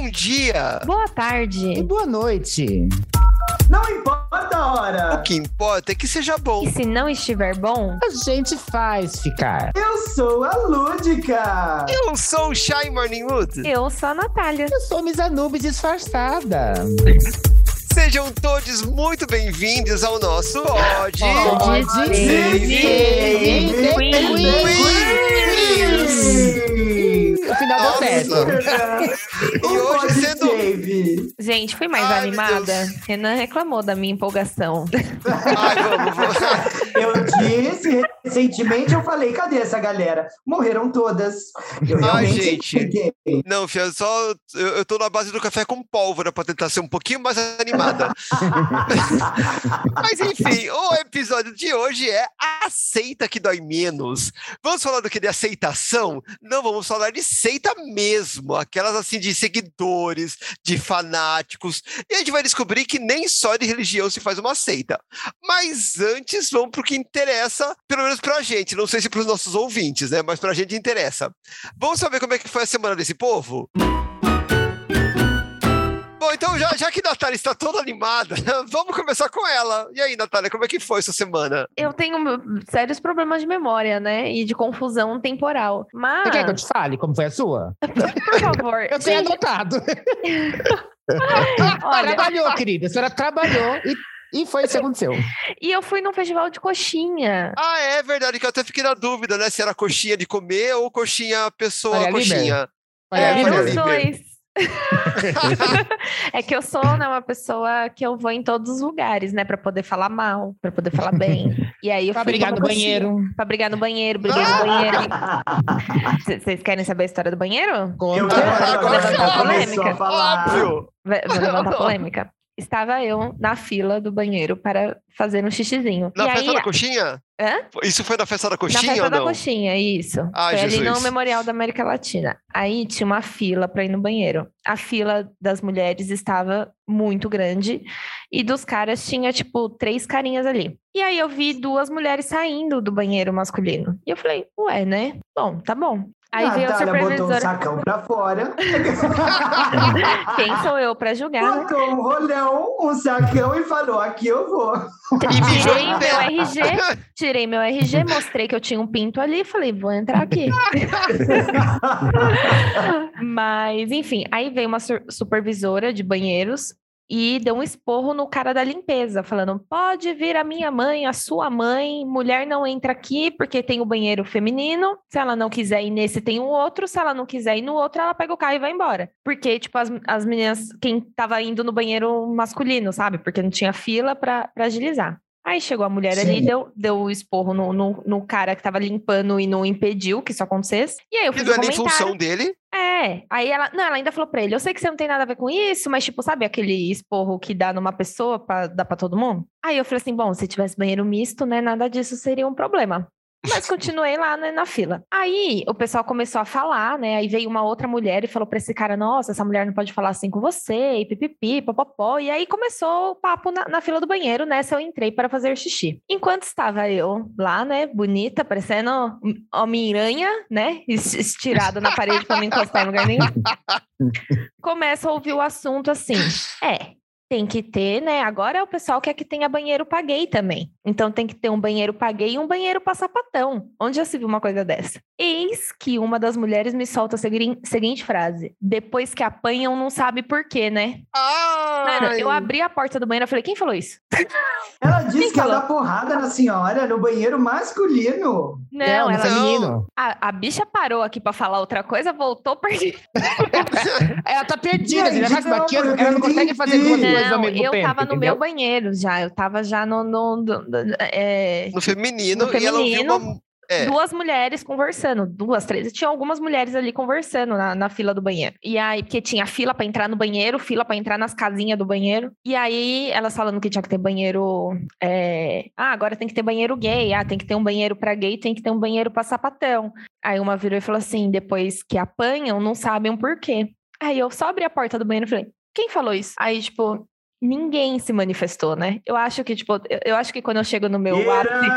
Bom dia! Boa tarde! E boa noite! Não importa a hora! O que importa é que seja bom. E se não estiver bom, a gente faz ficar. Eu sou a Lúdica! Eu sou o Shy Morningwood! Eu sou a Natália! Eu sou Miss Anubis disfarçada! Sejam todos muito bem-vindos ao nosso Odd. Odd O final deu certo. E hoje sendo. Gente, fui mais Ai, animada. Renan reclamou da minha empolgação. Ai, vamos, vamos. Eu disse, recentemente eu falei, cadê essa galera? Morreram todas. Eu Ai, gente. Não, filha, só. Eu, eu tô na base do café com pólvora pra tentar ser um pouquinho mais animada. Mas enfim, o episódio de hoje é Aceita que dói menos. Vamos falar do que? De aceitação? Não, vamos falar de seita mesmo. Aquelas assim de seguidores, de fanáticos. E a gente vai descobrir que nem só de religião se faz uma seita. Mas antes, vamos pro que interessa, pelo menos pra gente. Não sei se pros nossos ouvintes, né? Mas pra gente interessa. Vamos saber como é que foi a semana desse povo? Bom, então já, já que a Natália está toda animada, vamos começar com ela. E aí, Natália, como é que foi essa semana? Eu tenho sérios problemas de memória, né? E de confusão temporal. Mas. Você quer que eu te fale como foi a sua? Por favor. eu tenho anotado. Olha... Trabalhou, querida. A senhora trabalhou e e foi isso que aconteceu. E eu fui num festival de coxinha. Ah, é verdade, que eu até fiquei na dúvida, né? Se era coxinha de comer ou coxinha pessoa coxinha. É, os dois. é que eu sou né, uma pessoa que eu vou em todos os lugares, né? Pra poder falar mal, pra poder falar bem. E aí eu pra brigar no banheiro. Pra brigar no banheiro, briguei no banheiro. Vocês querem saber a história do banheiro? Eu quero agora levantar a polêmica. Óbvio. Vou levantar polêmica estava eu na fila do banheiro para fazer um xixizinho. Na e festa aí... da coxinha? Hã? Isso foi na festa da coxinha na festa ou da não? coxinha, isso. Ah, foi Jesus. ali no Memorial da América Latina. Aí tinha uma fila para ir no banheiro. A fila das mulheres estava muito grande e dos caras tinha, tipo, três carinhas ali. E aí eu vi duas mulheres saindo do banheiro masculino. E eu falei, ué, né? Bom, tá bom. Aí Natália veio a supervisora. botou um sacão pra fora. Quem sou eu pra julgar? Né? Botou um rolão, um sacão e falou: aqui eu vou. Tirei meu RG, tirei meu RG, mostrei que eu tinha um pinto ali e falei, vou entrar aqui. Mas, enfim, aí veio uma supervisora de banheiros e deu um esporro no cara da limpeza, falando: pode vir a minha mãe, a sua mãe, mulher não entra aqui porque tem o banheiro feminino. Se ela não quiser ir nesse, tem um outro. Se ela não quiser ir no outro, ela pega o carro e vai embora. Porque, tipo, as, as meninas, quem tava indo no banheiro masculino, sabe? Porque não tinha fila para agilizar. Aí chegou a mulher Sim. ali, deu, deu o esporro no, no, no, cara que tava limpando e não impediu que isso acontecesse. E aí eu fiz e não é nem função dele. É, aí ela, não, ela ainda falou pra ele, eu sei que você não tem nada a ver com isso, mas tipo, sabe aquele esporro que dá numa pessoa pra dar pra todo mundo? Aí eu falei assim, bom, se tivesse banheiro misto, né, nada disso seria um problema. Mas continuei lá né, na fila. Aí o pessoal começou a falar, né? Aí veio uma outra mulher e falou para esse cara: Nossa, essa mulher não pode falar assim com você, e pipipi, popopó. E aí começou o papo na, na fila do banheiro, né? Se eu entrei para fazer xixi. Enquanto estava eu lá, né, bonita, parecendo Homem-Aranha, né? Estirada na parede para não encostar em lugar nenhum. Começa a ouvir o assunto assim: É, tem que ter, né? Agora o pessoal quer que tenha banheiro paguei também. Então tem que ter um banheiro paguei e um banheiro passapatão. Onde já se viu uma coisa dessa? Eis que uma das mulheres me solta a seguinte frase: depois que apanham, não sabe por quê, né? Ai. Mano, eu abri a porta do banheiro e falei: quem falou isso? Ela disse que ia dar porrada na senhora no banheiro masculino. Não, Não ela. feminino. A, a bicha parou aqui pra falar outra coisa, voltou perdida. ela tá perdida, Gente, ela, não, aqui, eu ela não consegue fazer duas coisas ao Não, mesmo eu tempo. tava no entendeu? meu banheiro já. Eu tava já no. no, no- no- é, No feminino, No e ela ouviu feminino. uma. É. duas mulheres conversando, duas, três. Tinha algumas mulheres ali conversando na, na fila do banheiro. E aí, porque tinha fila pra entrar no banheiro, fila pra entrar nas casinhas do banheiro. E aí, elas falando que tinha que ter banheiro. é, Ah, agora tem que ter banheiro gay. Ah, tem que ter um banheiro pra gay, tem que ter um banheiro pra sapatão. Aí uma virou e falou assim: depois que apanham, não sabem o porquê. Aí eu só abri a porta do banheiro e falei: quem falou isso? Aí, tipo. Ninguém se manifestou, né? Eu acho que, tipo, eu, eu acho que quando eu chego no meu ápice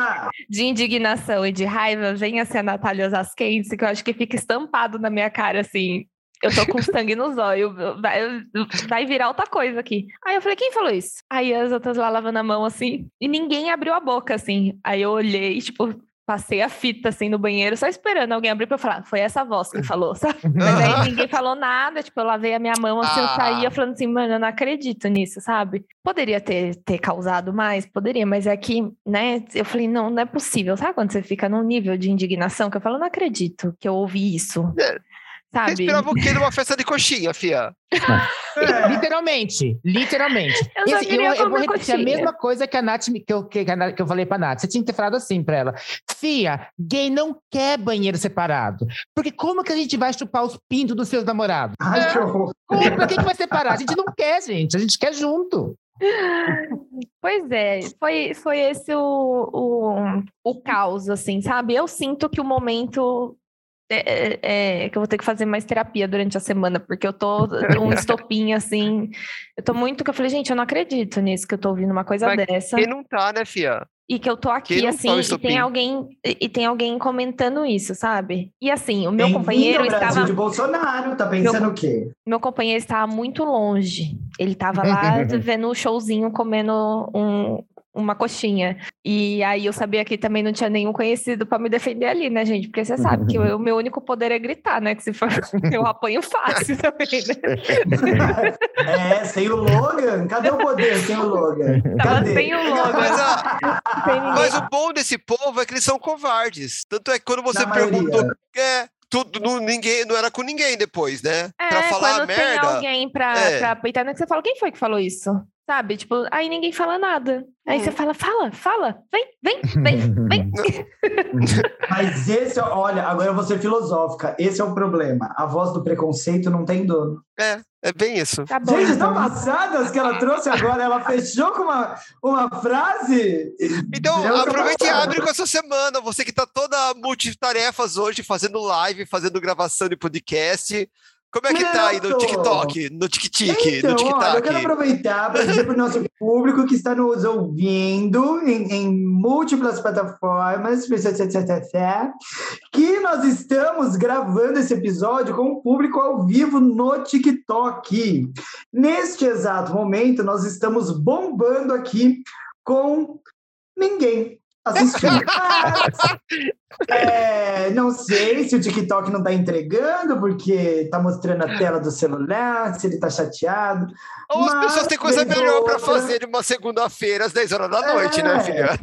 de indignação e de raiva, vem assim a Natália Zasquense, que eu acho que fica estampado na minha cara, assim, eu tô com sangue nos olhos, vai, vai virar outra coisa aqui. Aí eu falei, quem falou isso? Aí as outras lá lavando a mão assim, e ninguém abriu a boca assim. Aí eu olhei, tipo, passei a fita assim no banheiro, só esperando alguém abrir pra eu falar, foi essa voz que falou, sabe? Mas aí ninguém falou nada, tipo, eu lavei a minha mão assim, eu Ah. saía falando assim, mano, eu não acredito nisso, sabe? Poderia ter, ter causado mais, poderia, mas é que, né, eu falei, não, não é possível. Sabe quando você fica num nível de indignação que eu falo, não acredito que eu ouvi isso, É. Você sabe? esperava o quê numa festa de coxinha, fia? É. Literalmente, literalmente. Eu assim, eu, eu vou repetir a mesma coisa que a Nath, me- que eu, que, a que eu falei pra Nath. Você tinha que ter falado assim pra ela. Fia, gay não quer banheiro separado. Porque como que a gente vai chupar os pintos dos seus namorados? Ai, que horror. Como? Pra que, que vai separar? A gente não quer, gente. A gente quer junto. Pois é, foi, foi esse o, o, o caos, assim, sabe? Eu sinto que o momento é, é- é que eu vou ter que fazer mais terapia durante a semana, porque eu tô um estopim, assim. Eu tô muito que eu falei, gente, eu não acredito nisso, que eu tô ouvindo uma coisa Mas dessa. Quem não tá, né, fia? E que eu tô aqui, assim, tá e tem alguém, e e tem alguém comentando isso, sabe? E assim, o meu companheiro Brasil estava. de Bolsonaro, tá pensando o quê? Meu companheiro estava muito longe. Ele estava lá vendo o showzinho, comendo um- uma coxinha. E aí eu sabia que também não tinha nenhum conhecido para me defender ali, né, gente? Porque você sabe que o meu único poder é gritar, né? Que se for eu apanho fácil também, né? É, sem o Logan? Cadê o poder sem o Logan? Tava Cadê? sem o Logan. Mas, a- Sem ninguém. mas o bom desse povo é que eles são covardes. Tanto é que quando você Na perguntou. É, tudo, não, ninguém, não era com ninguém depois, né? É, pra falar a quando tem merda. alguém pra, É. pra peitar, né, que você fala, quem foi que falou isso? Sabe? Tipo, aí ninguém fala nada. Aí Hum. você fala, fala, fala, vem, vem, vem, vem. Mas esse, é- olha, agora eu vou ser filosófica. Esse é o problema. A voz do preconceito não tem dono. É, é bem isso. Tá bom. Gente, então. estão passadas que ela trouxe agora. Ela fechou com uma, uma frase. Então, Deus aproveita e passada. abre com essa semana. Você que tá toda multitarefas hoje, fazendo live, fazendo gravação de podcast. Como é que tá aí no. TikTok, no TikTok, Então, no TikTok? eu quero aproveitar para dizer para o nosso público que está nos ouvindo em, em múltiplas plataformas que nós estamos gravando esse episódio com o público ao vivo no TikTok. Neste exato momento, nós estamos bombando aqui com ninguém assistindo. Mas, é, não sei se o TikTok não está entregando, porque está mostrando a tela do celular, se ele está chateado. Ou as pessoas têm coisa melhor pra outra- fazer de uma segunda-feira às 10 horas da noite, né, É. filha?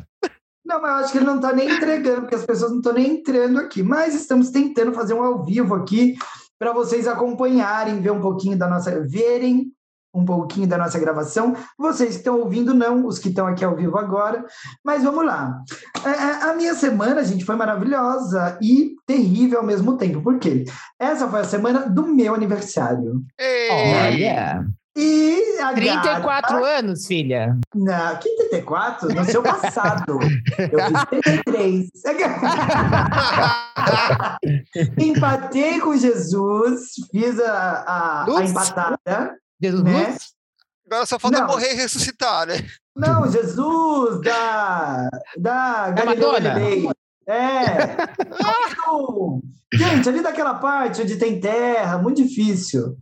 Não, mas eu acho que ele não está nem entregando, porque as pessoas não estão nem entrando aqui. Mas estamos tentando fazer um ao vivo aqui para vocês acompanharem, ver um pouquinho da nossa. verem um pouquinho da nossa gravação. Vocês que estão ouvindo, não, os que estão aqui ao vivo agora. Mas vamos lá. É, é, A minha semana, gente, foi maravilhosa e terrível ao mesmo tempo. Por quê? Essa foi a semana do meu aniversário. Olha. E a 34 gata- anos, filha. Não, que 34? No seu passado. Eu fiz 33. Empatei com Jesus, fiz a, a, a empatada. Jesus Né? Agora só falta Não. morrer e ressuscitar, né? Não, Jesus da, da Da Madonna. Galilei. É. Gente, ali daquela parte onde tem terra, muito difícil.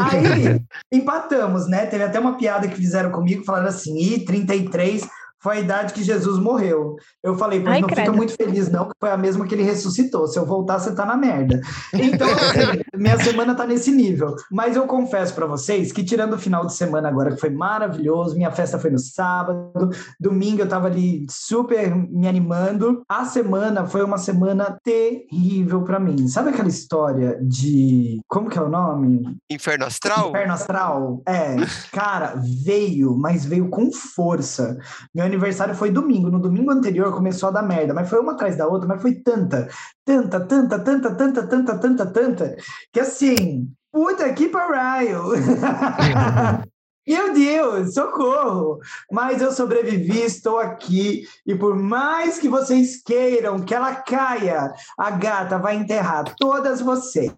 Aí empatamos, né? Teve até uma piada que fizeram comigo, falando assim: e 33 foi a idade que Jesus morreu. Eu falei, pois Ai, não fica credo. muito feliz, não, que foi a mesma que ele ressuscitou. Se eu voltar, você tá na merda. Então, assim, minha semana tá nesse nível. Mas eu confesso para vocês que, tirando o final de semana agora, que foi maravilhoso, minha festa foi no sábado, domingo eu tava ali super me animando. A semana foi uma semana terrível para mim. Sabe aquela história de. Como que é o nome? Inferno astral? Inferno Astral? É, cara, veio, mas veio com força. Meu aniversário foi domingo. No domingo anterior começou a dar merda, mas foi uma atrás da outra, mas foi tanta, tanta, tanta, tanta, tanta, tanta, tanta, tanta, que assim, puta que pariu. Meu Deus, socorro! Mas eu sobrevivi, estou aqui. E por mais que vocês queiram que ela caia, a gata vai enterrar todas vocês.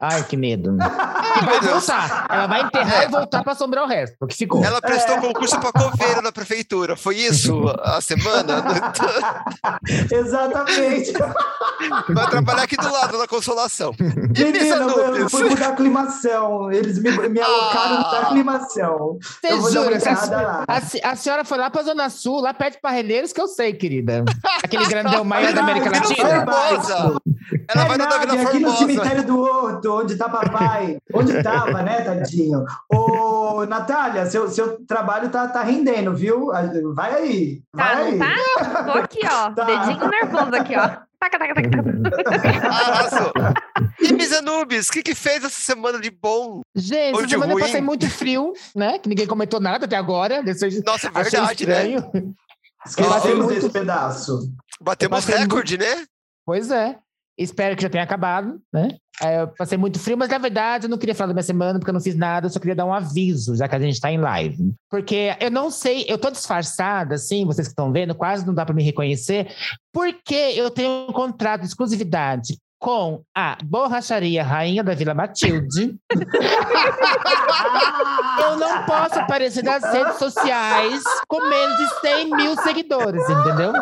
Ai, que medo. E vai voltar. Ela vai enterrar e voltar para assombrar o resto, porque ficou. Ela prestou concurso para coveiro na prefeitura. Foi isso a semana? Exatamente. Vai trabalhar aqui do lado, na Consolação. Menina, eu, eu fui mudar a aclimação. Eles me, me alocaram Ah. da aclimação. Você jura? a, a a senhora foi lá pra Zona Sul, lá perto de Parreireiros, que eu sei, querida. Aquele grandão maior da América Ai, Vila Latina. Formosa. Ela vai no da Vila Verdade, aqui no Formosa. cemitério do Horto, onde tá papai. Onde tava, né, tadinho? Ô, Natália, seu, seu trabalho tá, tá rendendo, viu? Vai aí. Vai Tá, aí. não tá? Tô aqui, ó. Tá. Dedinho nervoso aqui, ó. Taca, taca, taca, taca. Arrasou. E Misanubis, o que, que fez essa semana de bom? Gente, Ou essa semana eu ruim. passei muito frio, né? Que ninguém comentou nada até agora. Desse, Nossa, é verdade, né? estranho. Esquecemos muito- desse pedaço. Batemos Eu recorde, né? Pois é. Espero que já tenha acabado, né? É, eu passei muito frio, mas na verdade eu não queria falar da minha semana porque eu não fiz nada, eu só queria dar um aviso, já que a gente tá em live. Porque eu não sei, eu tô disfarçada, assim, vocês que estão vendo, quase não dá para me reconhecer, porque eu tenho um contrato de exclusividade com a Borracharia Rainha da Vila Matilde. eu não posso aparecer nas redes sociais com menos de 100 mil seguidores, entendeu?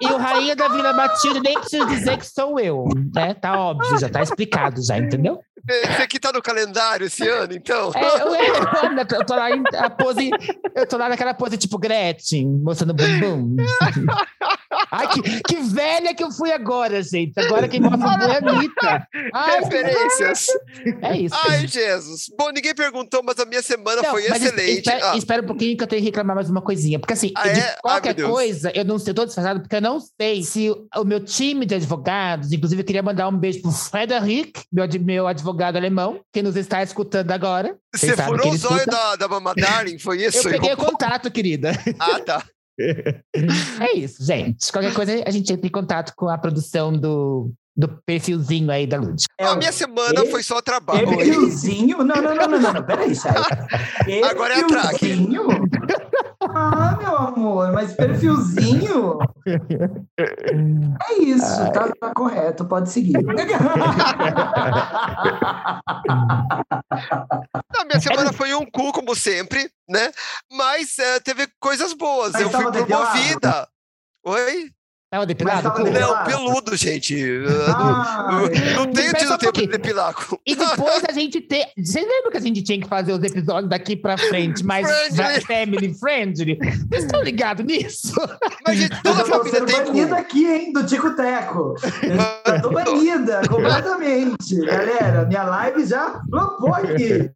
E o Rainha da Vila Matilde nem preciso dizer que sou eu, né? Tá óbvio, já tá explicado já, entendeu? Esse aqui tá no calendário esse ano, então. É, eu, eu, eu tô lá em a pose, eu tô lá naquela pose tipo Gretchen, mostrando bumbum. Ai, que, que velha que eu fui agora, gente. Agora quem mostra bumbum é a Anitta. Ai, Referências. é isso. Ai, Jesus. Bom, ninguém perguntou, mas a minha semana Não, foi excelente. Espera, Ah, espera um pouquinho que eu tenho que reclamar mais uma coisinha. Porque assim, Ah, de é? Ai, qualquer Deus. coisa, eu não sei, eu tô disfarçado porque eu não sei se o meu time de advogados, inclusive eu queria mandar um beijo pro Frederic, meu, meu advogado alemão, que nos está escutando agora. Você furou o zóio da, da Mama Darling, foi Eu isso? peguei o contato, querida. Ah, tá. É isso, gente. Qualquer coisa, a gente entra em contato com a produção do, do perfilzinho aí da Lud. É a minha semana e- foi só trabalho. Perfilzinho? Não, não, não, não, não, não. Peraí, Chay. Agora é a track. Ah, meu amor, mas perfilzinho? É isso, tá, tá correto, pode seguir. A minha semana foi um cu, como sempre, né? Mas eh, teve coisas boas. Mas eu fui promovida. Oi? Tava depilado? tava depilado. Não, peludo, gente. Ah, não, tenho tido tempo de depilar. E depois a gente tem. Vocês lembram que a gente tinha que fazer os episódios daqui pra frente mais Friendly. family friendly? Vocês estão ligados nisso? Mas, gente, toda tô família tem banida aqui, hein, do Tico Teco. Eu tô banida completamente. Galera, minha live já flopou aqui.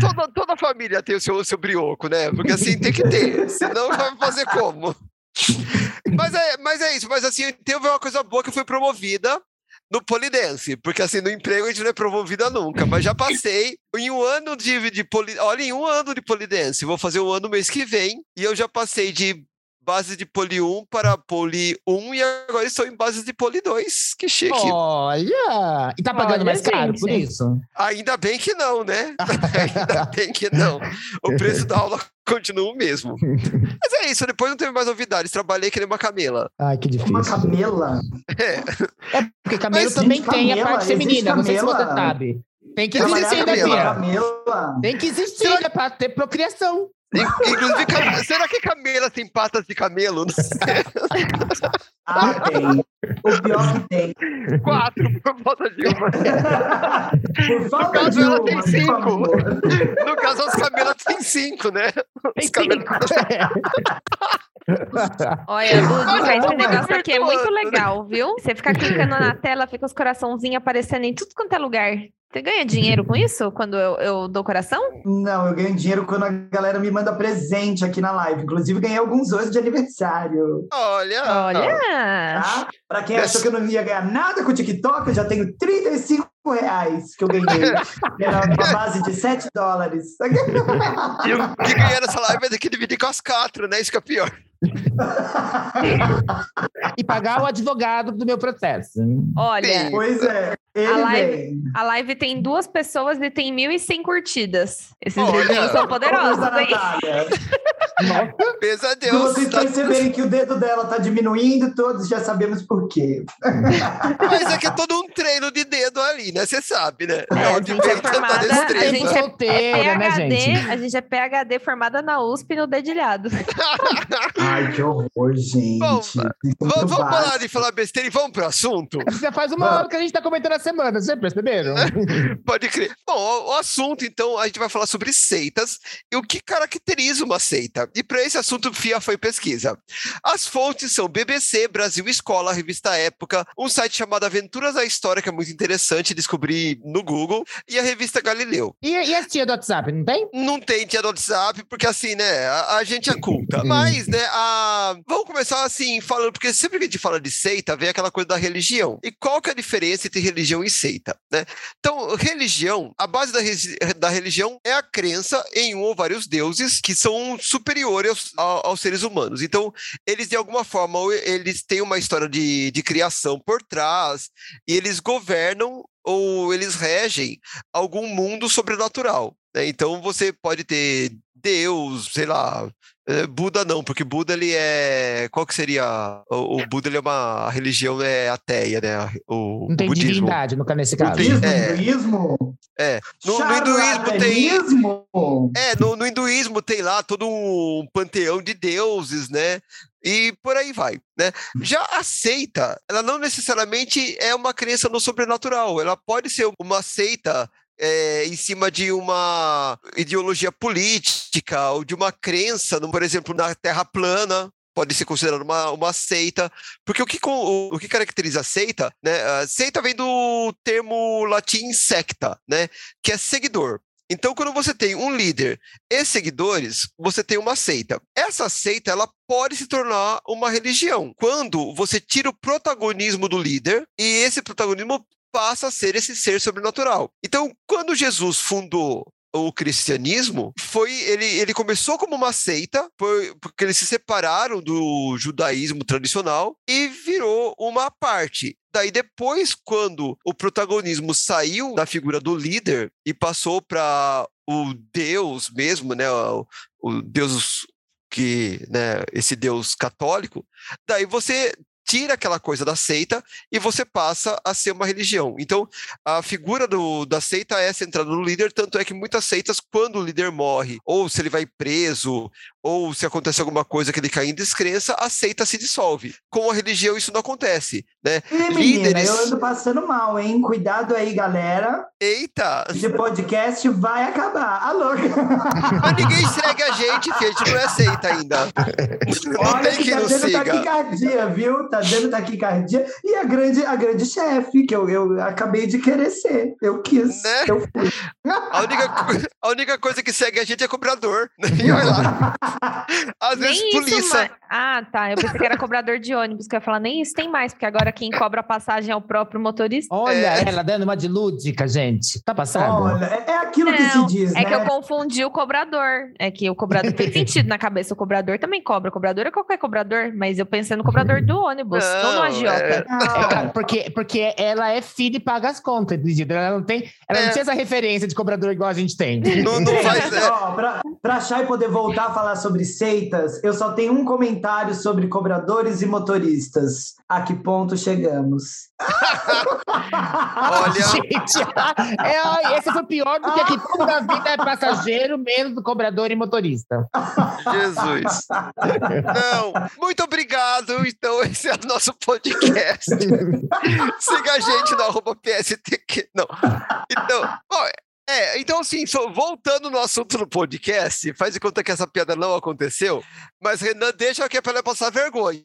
Toda, toda família tem o seu, o seu brioco, né? Porque assim tem que ter. Senão vai fazer como? Mas é, mas é isso. Mas assim, teve uma coisa boa que eu fui promovida no polidense. Porque assim, no emprego a gente não é promovida nunca. Mas já passei em um ano de, de poli... Olha, em um ano de polidense. Vou fazer um ano mês que vem. E eu já passei de base de poli 1 para poli 1 e agora estou em base de poli 2. Que chique. Olha! E tá pagando Olha, mais caro gente. por isso? Ainda bem que não, né? Ainda bem que não. O preço da aula continua o mesmo. Mas é isso, depois não teve mais novidades. Trabalhei que nem uma camela. Ai, que difícil. Uma camela. É. Porque camelo Mas, também gente, tem a camela, parte feminina, não sei se você sabe. Tem que Trabalhar existir, né. Bia? Tem que existir, né, pra ter procriação. In- Inclusive, cam- será que camela tem patas de camelo? Não sei. Ah, tem. O pior que tem. Quatro, por falta de uma. Por falta caso, de ela uma, tem cinco. No caso, as camelas têm cinco, né? Tem Os camelos- Olha, Lúdica, esse Ai, negócio aqui é muito legal, viu? Você fica clicando na tela, fica os coraçãozinhos aparecendo em tudo quanto é lugar. Você ganha dinheiro com isso quando eu, eu dou coração? Não, eu ganho dinheiro quando a galera me manda presente aqui na live. Inclusive, ganhei alguns hoje de aniversário. Olha. Olha! Tá? Pra quem achou que eu não ia ganhar nada com o TikTok, eu já tenho 35 reais que eu ganhei. Era uma base de 7 dólares. E o que ganhar nessa live ter que dividir com as quatro, né? Isso que é pior. e pagar o advogado do meu processo. Olha, Pois é. Ele A live- a live tem duas pessoas e tem 1.100 curtidas. Esses desenhos são poderosos, hein? Nossa, a Se Deus. vocês perceberem que o dedo dela tá diminuindo, todos já sabemos por quê. Mas é que é todo um treino de dedo ali, né? Você sabe, né? É, a Onde gente é vem tanta formada- a gente é- solteira, né, PHD, gente? a gente é PHD formada na USP no dedilhado. Ai, que horror, gente. Bom, é Vamos, parar de falar besteira e vamos pro assunto? Já faz uma hora que a gente tá comentando a semana, vocês perceberam? Pode crer. Bom, o, assunto, então, a gente vai falar sobre seitas e o que caracteriza uma seita. E para esse assunto, FIA foi pesquisa. As fontes são BBC, Brasil Escola, Revista Época, um site chamado Aventuras da História, que é muito interessante, descobri no Google, e a revista Galileu. E, e a tia do WhatsApp, não tem? Não tem tia do WhatsApp, porque assim, né, a, a gente é culta. Mas, né, a... vamos começar assim, falando, porque sempre que a gente fala de seita, vem aquela coisa da religião. E qual que é a diferença entre religião e seita, né? Então, religião, a base da, da religião é a crença em um ou vários deuses que são superiores aos, aos seres humanos. Então, eles, de alguma forma, eles têm uma história de, de criação por trás, e eles governam ou eles regem algum mundo sobrenatural. né? Então você pode ter Deus, sei lá, eh, Buda não, porque Buda ele é. Qual que seria? O, o Buda ele é uma a religião é ateia, né? O, Não tem o budismo. divindade no, nesse caso. Budismo. É. hinduísmo. No, no hinduísmo tem. É, no, no hinduísmo tem lá todo um panteão de deuses, né? E por aí vai, né? Já a seita, ela não necessariamente é uma crença no sobrenatural. Ela pode ser uma seita é, em cima de uma ideologia política ou de uma crença, por exemplo, na Terra plana. Pode ser considerada uma, uma seita, porque o que, o, o que caracteriza a seita, né? A seita vem do termo latim secta, né? Que é seguidor. Então, quando você tem um líder e seguidores, você tem uma seita. Essa seita, ela pode se tornar uma religião. Quando você tira o protagonismo do líder e esse protagonismo passa a ser esse ser sobrenatural. Então, quando Jesus fundou o cristianismo, foi ele, ele começou como uma seita, foi, porque eles se separaram do judaísmo tradicional e virou uma parte. Daí depois, quando o protagonismo saiu da figura do líder e passou para o Deus mesmo, né, o, o Deus que, né, esse Deus católico, daí você tira aquela coisa da seita e você passa a ser uma religião. Então, a figura do, da seita é centrada no líder, tanto é que muitas seitas, quando o líder morre, ou se ele vai preso, ou se acontece alguma coisa que ele cai em descrença, a seita se dissolve. Com a religião isso não acontece, né? Ih, menina, Líderes. eu ando passando mal, hein? Cuidado aí, galera. Eita! Esse podcast vai acabar. Alô? Mas ninguém segue a gente, filho. A gente não é seita ainda. Não Olha tem que quem tá nos siga. taquicardia, viu? Tá dando taquicardia. E a grande, a grande chefe, que eu, eu acabei de querer ser. Eu quis. Né? Eu fui. A única, a única coisa que segue a gente é cobrador. E olha lá. Às vezes Nem isso polícia. mais. Ah, tá. Eu pensei que era cobrador de ônibus, que eu ia falar, nem isso tem mais, porque agora quem cobra a passagem é o próprio motorista. Olha É. ela dando uma de lúdica, gente. Tá passado? Olha, é, é aquilo que Não, se diz, é né? que eu confundi o cobrador. É que o cobrador fez sentido na cabeça. O cobrador também cobra. O cobrador é qualquer cobrador, mas eu pensei no cobrador do ônibus, não, no Não, agiota. é- É, cara, porque, porque ela é filha e paga as contas, entendeu? Ela não tem, ela É. não tinha essa referência de cobrador igual a gente tem. Não, não faz. é, Ó, pra, pra achar e poder voltar a falar sobre seitas, eu só tenho um comentário sobre cobradores e motoristas. A que ponto chegamos? Olha. Gente, é, esse foi pior do que aqui tudo da vida é passageiro, menos do cobrador e motorista. Jesus. Não. Muito obrigado. Então, esse é o nosso podcast. Siga a gente no arroba PSTQ. Não. Então, bom, é, então assim, voltando no assunto do podcast, faz de conta que essa piada não aconteceu, mas Renan deixa que é pra ela passar vergonha.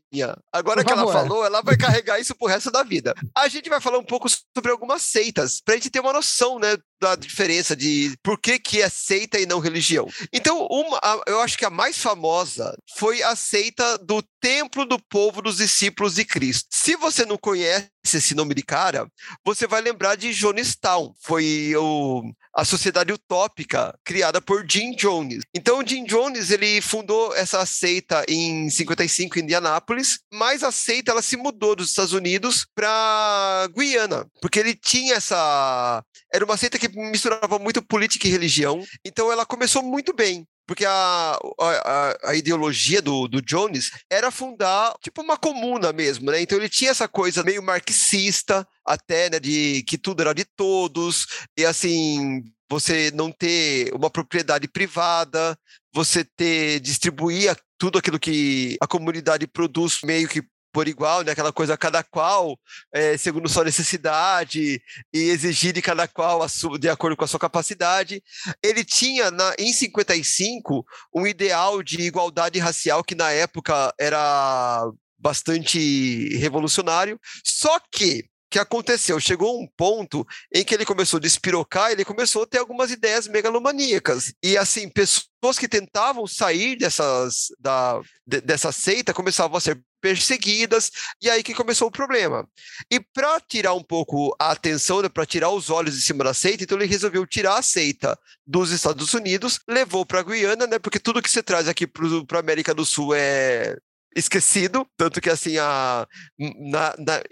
Agora Por que ela favor. falou, ela vai carregar isso pro resto da vida. A gente vai falar um pouco sobre algumas seitas, pra gente ter uma noção, né, da diferença de por que, que é seita e não religião. Então, uma, a, eu acho que a mais famosa foi a seita do Templo do Povo dos Discípulos de Cristo. Se você não conhece esse nome de cara, você vai lembrar de Jonestown. Foi o, a sociedade utópica criada por Jim Jones. Então, Jim Jones ele fundou essa seita em 55 em Indianápolis, mas a seita ela se mudou dos Estados Unidos para Guiana, porque ele tinha essa era uma seita que misturava muito política e religião. Então, ela começou muito bem porque a, a, a, ideologia do, do Jones era fundar tipo uma comuna mesmo, né? Então ele tinha essa coisa meio marxista, até, né, de que tudo era de todos, e assim, você não ter uma propriedade privada, você ter, distribuir tudo aquilo que a comunidade produz meio que por igual, né? aquela coisa cada qual, é, segundo sua necessidade, e exigir de cada qual sua, de acordo com a sua capacidade. Ele tinha, na, em 55, um ideal de igualdade racial que na época era bastante revolucionário, só que que aconteceu? Chegou um ponto em que ele começou a despirocar, ele começou a ter algumas ideias megalomaníacas. E assim, pessoas que tentavam sair dessas, da, de, dessa seita começavam a ser perseguidas, e aí que começou o problema. E para tirar um pouco a atenção, né, para tirar os olhos de cima da seita, então ele resolveu tirar a seita dos Estados Unidos, levou para a Guiana, né, porque tudo que você traz aqui para a América do Sul é esquecido, tanto que assim, a, na, na,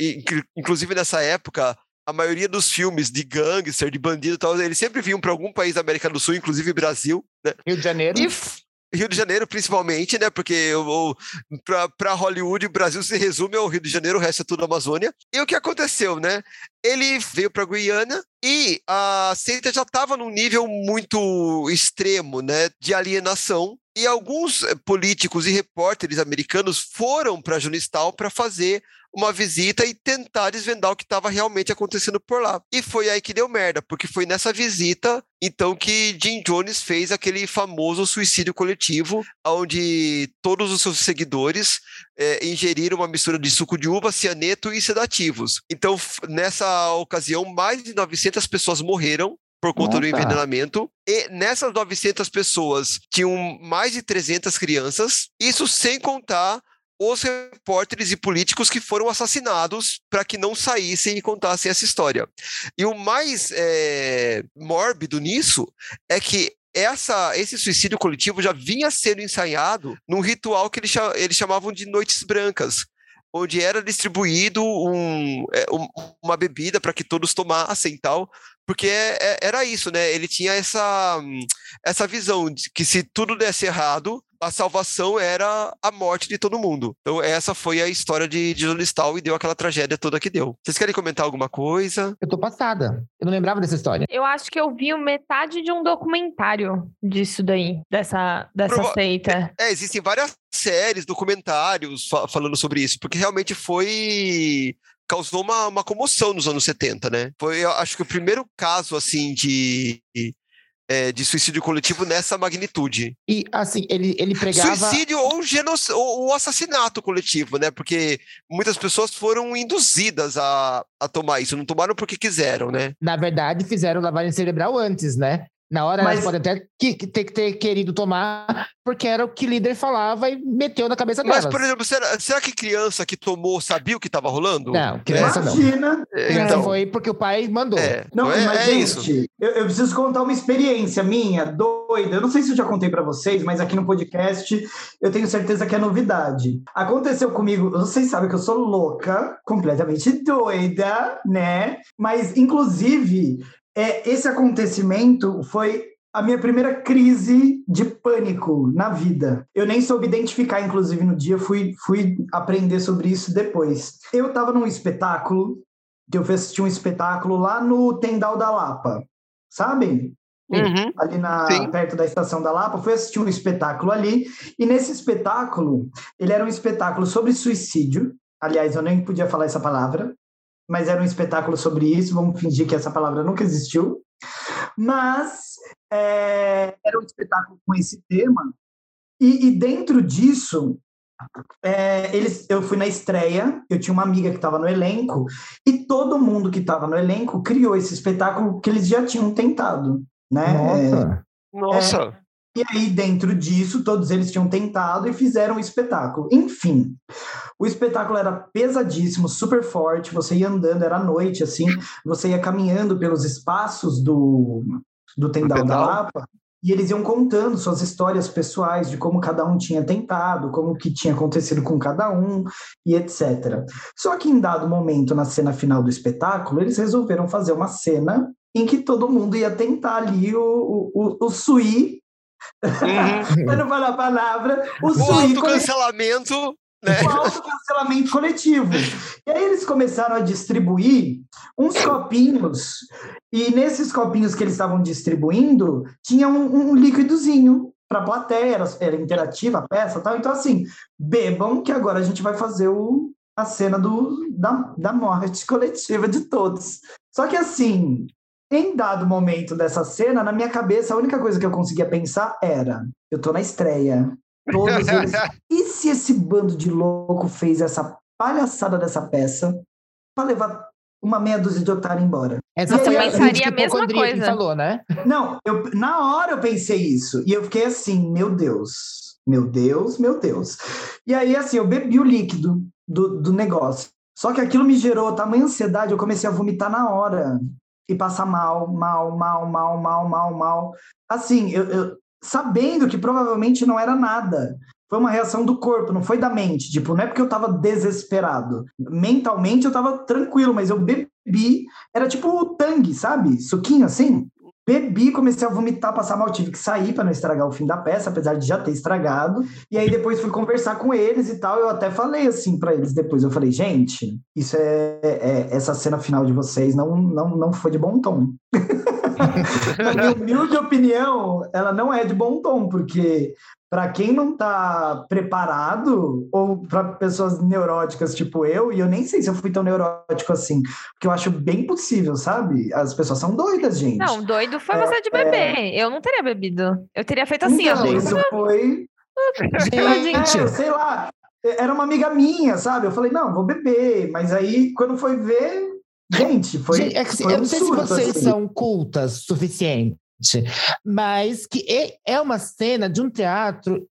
inclusive nessa época, a maioria dos filmes de gangster, de bandido e tal, eles sempre vinham para algum país da América do Sul, inclusive Brasil. Né? Rio de Janeiro. E, Rio de Janeiro, principalmente, né? Porque para Hollywood, o Brasil se resume ao Rio de Janeiro, o resto é tudo Amazônia. E o que aconteceu, né? Ele veio para Guiana e a seita já estava num nível muito extremo, né? De alienação e alguns eh, políticos e repórteres americanos foram para Junistal para fazer uma visita e tentar desvendar o que estava realmente acontecendo por lá. E foi aí que deu merda, porque foi nessa visita então que Jim Jones fez aquele famoso suicídio coletivo, onde todos os seus seguidores é, ingeriram uma mistura de suco de uva, cianeto e sedativos. Então, nessa ocasião, mais de 900 pessoas morreram por conta Opa. do envenenamento. E nessas 900 pessoas tinham mais de 300 crianças, isso sem contar os repórteres e políticos que foram assassinados para que não saíssem e contassem essa história. E o mais é, mórbido nisso é que essa, esse suicídio coletivo já vinha sendo ensaiado num ritual que eles, chamavam de Noites Brancas, onde era distribuído um, é, uma bebida para que todos tomassem e tal, porque é, é, era isso, né? Ele tinha essa, essa visão de que se tudo desse errado, a salvação era a morte de todo mundo. Então, essa foi a história de, de e deu aquela tragédia toda que deu. Vocês querem comentar alguma coisa? Eu tô passada. Eu não lembrava dessa história. Eu acho que eu vi metade de um documentário disso daí, dessa, dessa Prova seita. É, existem várias séries, documentários fa falando sobre isso, porque realmente foi causou uma, uma comoção nos anos 70, né? Foi, acho que o primeiro caso, assim, de, é, de suicídio coletivo nessa magnitude. E, assim, ele, ele pregava... Suicídio ou, genoc... ou, ou assassinato coletivo, né? Porque muitas pessoas foram induzidas a, a tomar isso, não tomaram porque quiseram, né? Na verdade, fizeram lavagem cerebral antes, né? Na hora Mas... elas podem até que, que, ter, ter querido tomar, porque era o que o líder falava e meteu na cabeça delas. Mas, por exemplo, será, será que criança que tomou sabia o que estava rolando? Não, criança Imagina. não. É, criança então, foi porque o pai mandou. É, não, é, mas, é gente, isso. Eu, eu, preciso contar uma experiência minha, doida. Eu não sei se eu já contei para vocês, mas aqui no podcast eu tenho certeza que é novidade. Aconteceu comigo, vocês sabem que eu sou louca, completamente doida, né? Mas, inclusive, é, esse acontecimento foi a minha primeira crise de pânico na vida. Eu nem soube identificar, inclusive, no dia, fui, fui aprender sobre isso depois. Eu estava num espetáculo, que eu fui assistir um espetáculo lá no Tendal da Lapa, sabem? Uhum. Ali na, perto da estação da Lapa, fui assistir um espetáculo ali, e nesse espetáculo, ele era um espetáculo sobre suicídio. Aliás, eu nem podia falar essa palavra, mas era um espetáculo sobre isso, vamos fingir que essa palavra nunca existiu. Mas é, era um espetáculo com esse tema, e, e dentro disso é, eles, eu fui na estreia, eu tinha uma amiga que estava no elenco, e todo mundo que estava no elenco criou esse espetáculo que eles já tinham tentado, né? Nossa. Nossa. E aí, dentro disso, todos eles tinham tentado e fizeram o espetáculo. Enfim, o espetáculo era pesadíssimo, super forte. Você ia andando, era noite, assim, você ia caminhando pelos espaços do, do Tendal da. Lapa. E eles iam contando suas histórias pessoais de como cada um tinha tentado, como que tinha acontecido com cada um e etc. Só que em dado momento, na cena final do espetáculo, eles resolveram fazer uma cena em que todo mundo ia tentar ali o, o, o, o suí, Uhum. para não falar a palavra, o, O autocancelamento, né? o autocancelamento coletivo. E aí eles começaram a distribuir uns copinhos, e nesses copinhos que eles estavam distribuindo, tinha um, um líquidozinho para a plateia, era, era interativa a peça e tal. Então, assim, bebam, que agora a gente vai fazer o, a cena do, da, da morte coletiva de todos. Só que, assim, em dado momento dessa cena, na minha cabeça, a única coisa que eu conseguia pensar era: eu tô na estreia. Todos eles. E se esse bando de louco fez essa palhaçada dessa peça para levar uma meia dúzia de otário embora? Essa eu pensaria a mesma coisa. falou, né? Não, eu, na hora eu pensei isso. E eu fiquei assim, meu Deus, meu Deus, meu Deus. E aí, assim, eu bebi o líquido do, do negócio. Só que aquilo me gerou tamanha ansiedade, eu comecei a vomitar na hora. E passar mal, mal, mal, mal, mal, mal, mal. Assim, eu, eu- sabendo que provavelmente não era nada. Foi uma reação do corpo, não foi da mente. Tipo, não é porque eu tava desesperado. Mentalmente eu tava tranquilo, mas eu bebi. Era tipo tangue, sabe? Suquinho assim. Bebi, comecei a vomitar, passar mal, tive que sair para não estragar o fim da peça, apesar de já ter estragado. E aí depois fui conversar com eles e tal. Eu até falei assim para eles depois. Eu falei, gente, isso é, é- essa cena final de vocês não não não foi de bom tom. Na minha humilde opinião, ela não é de bom tom, porque para quem não está preparado, ou para pessoas neuróticas tipo eu, e eu nem sei se eu fui tão neurótico assim, porque eu acho bem possível, sabe? As pessoas são doidas, gente. Não, doido foi É, você de beber. Eu não teria bebido. Eu teria feito assim, então, ó. isso foi. Gente, É, sei lá, era uma amiga minha, sabe? Eu falei, não, vou beber, mas aí quando foi ver, gente, foi. Gente, é que, foi eu um não sei se vocês assim. são cultas o suficiente, mas que é- é uma cena de um teatro.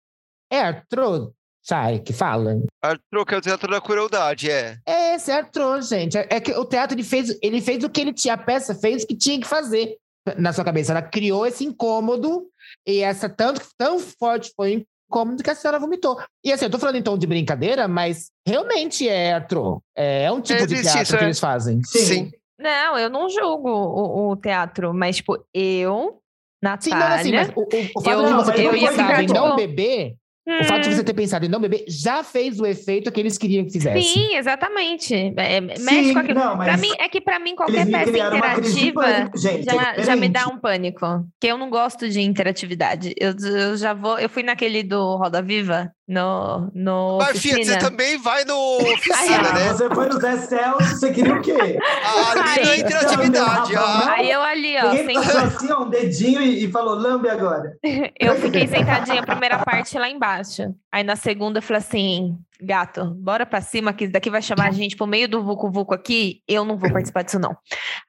É Arthur, sai, que fala? Arthur, que é o teatro da crueldade, é. É esse é Arthur, gente. É, é que o teatro ele fez, ele fez o que ele tinha, a peça fez o que tinha que fazer na sua cabeça. Ela criou esse incômodo e essa tanto tão forte foi o incômodo que a senhora vomitou. E assim, eu tô falando em tom de brincadeira, mas realmente é Arthur. É, é um tipo de Existe teatro isso, que é. eles fazem. Sim. Sim. Não, eu não julgo o, o teatro, mas, tipo, eu, Sim, não, assim, Natália. mas o, o, o fato Eu- de você ter eu ia pensado em ficar, não tipo, beber, o fato de hum, você ter pensado em não beber já fez o efeito que eles queriam que fizesse. Sim, exatamente. É, mexe Sim, com aquilo. não, Pra mim, é que pra mim qualquer peça interativa pânico, gente. é já, já me dá um pânico. Porque eu não gosto de interatividade. Eu, eu já vou. Eu fui naquele do Roda Viva, no, no Mas, Fia, oficina. você também vai no oficina, Ah, né? Você foi no Zé Celso, você queria o quê? Ali não é interatividade. Ah. Aí eu ali, ó, Ninguém sem- passou assim, ó, um dedinho e, e falou, lambe agora. eu fiquei sentadinha a primeira parte lá embaixo. Aí na segunda eu falei assim, gato, bora pra cima, que isso daqui vai chamar a gente pro meio do Vucu Vucu aqui. Eu não vou participar disso, não.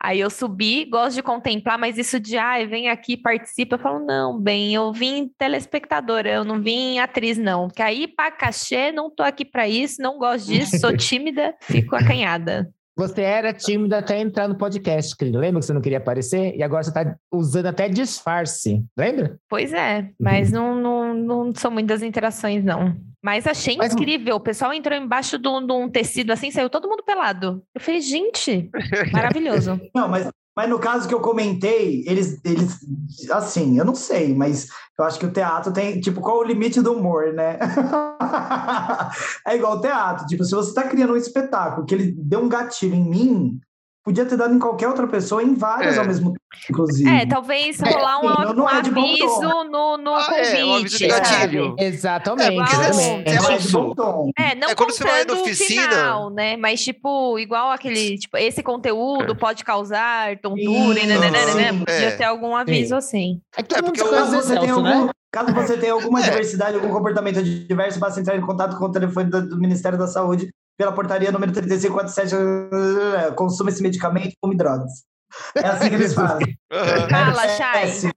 Aí eu subi, gosto de contemplar, mas isso de, ai, vem aqui, participa. Eu falo, não, bem, eu vim telespectadora, eu não vim atriz, não. Porque aí, pra cachê, não tô aqui pra isso, não gosto disso, sou tímida, fico acanhada. Você era tímida até entrar no podcast, querido. Lembra que você não queria aparecer? E agora você tá usando até disfarce. Lembra? Pois é, mas não, não, não são muitas interações, não. Mas achei Mas- incrível. O pessoal entrou embaixo de um, de um tecido assim, saiu todo mundo pelado. Eu falei, gente, maravilhoso. Não, mas, mas no caso que eu comentei, eles, eles, assim, eu não sei, mas eu acho que o teatro tem, tipo, qual o limite do humor, né? é igual o teatro, tipo, se você tá criando um espetáculo que ele deu um gatilho em mim, podia ter dado em qualquer outra pessoa, em várias É. ao mesmo tempo, inclusive. É, talvez rolar um, não- não um é aviso no, no Ah, é, um aviso de convite. gatilho. sabe? Exatamente. É, exatamente. é Não é. É, não É, quando você vai na oficina- final, né? Mas, tipo, igual aquele, tipo, esse conteúdo pode causar tontura e nananana, né? sim. Podia É. ter algum aviso assim. É que É, porque já o- conhece o Você tem algum- né? Caso você tenha alguma É. diversidade, algum comportamento diverso, basta entrar em contato com o telefone do, do Ministério da Saúde pela portaria número 3547. Consuma esse medicamento, come drogas. É assim que eles falam. Aham. Fala, É, Chay. é assim.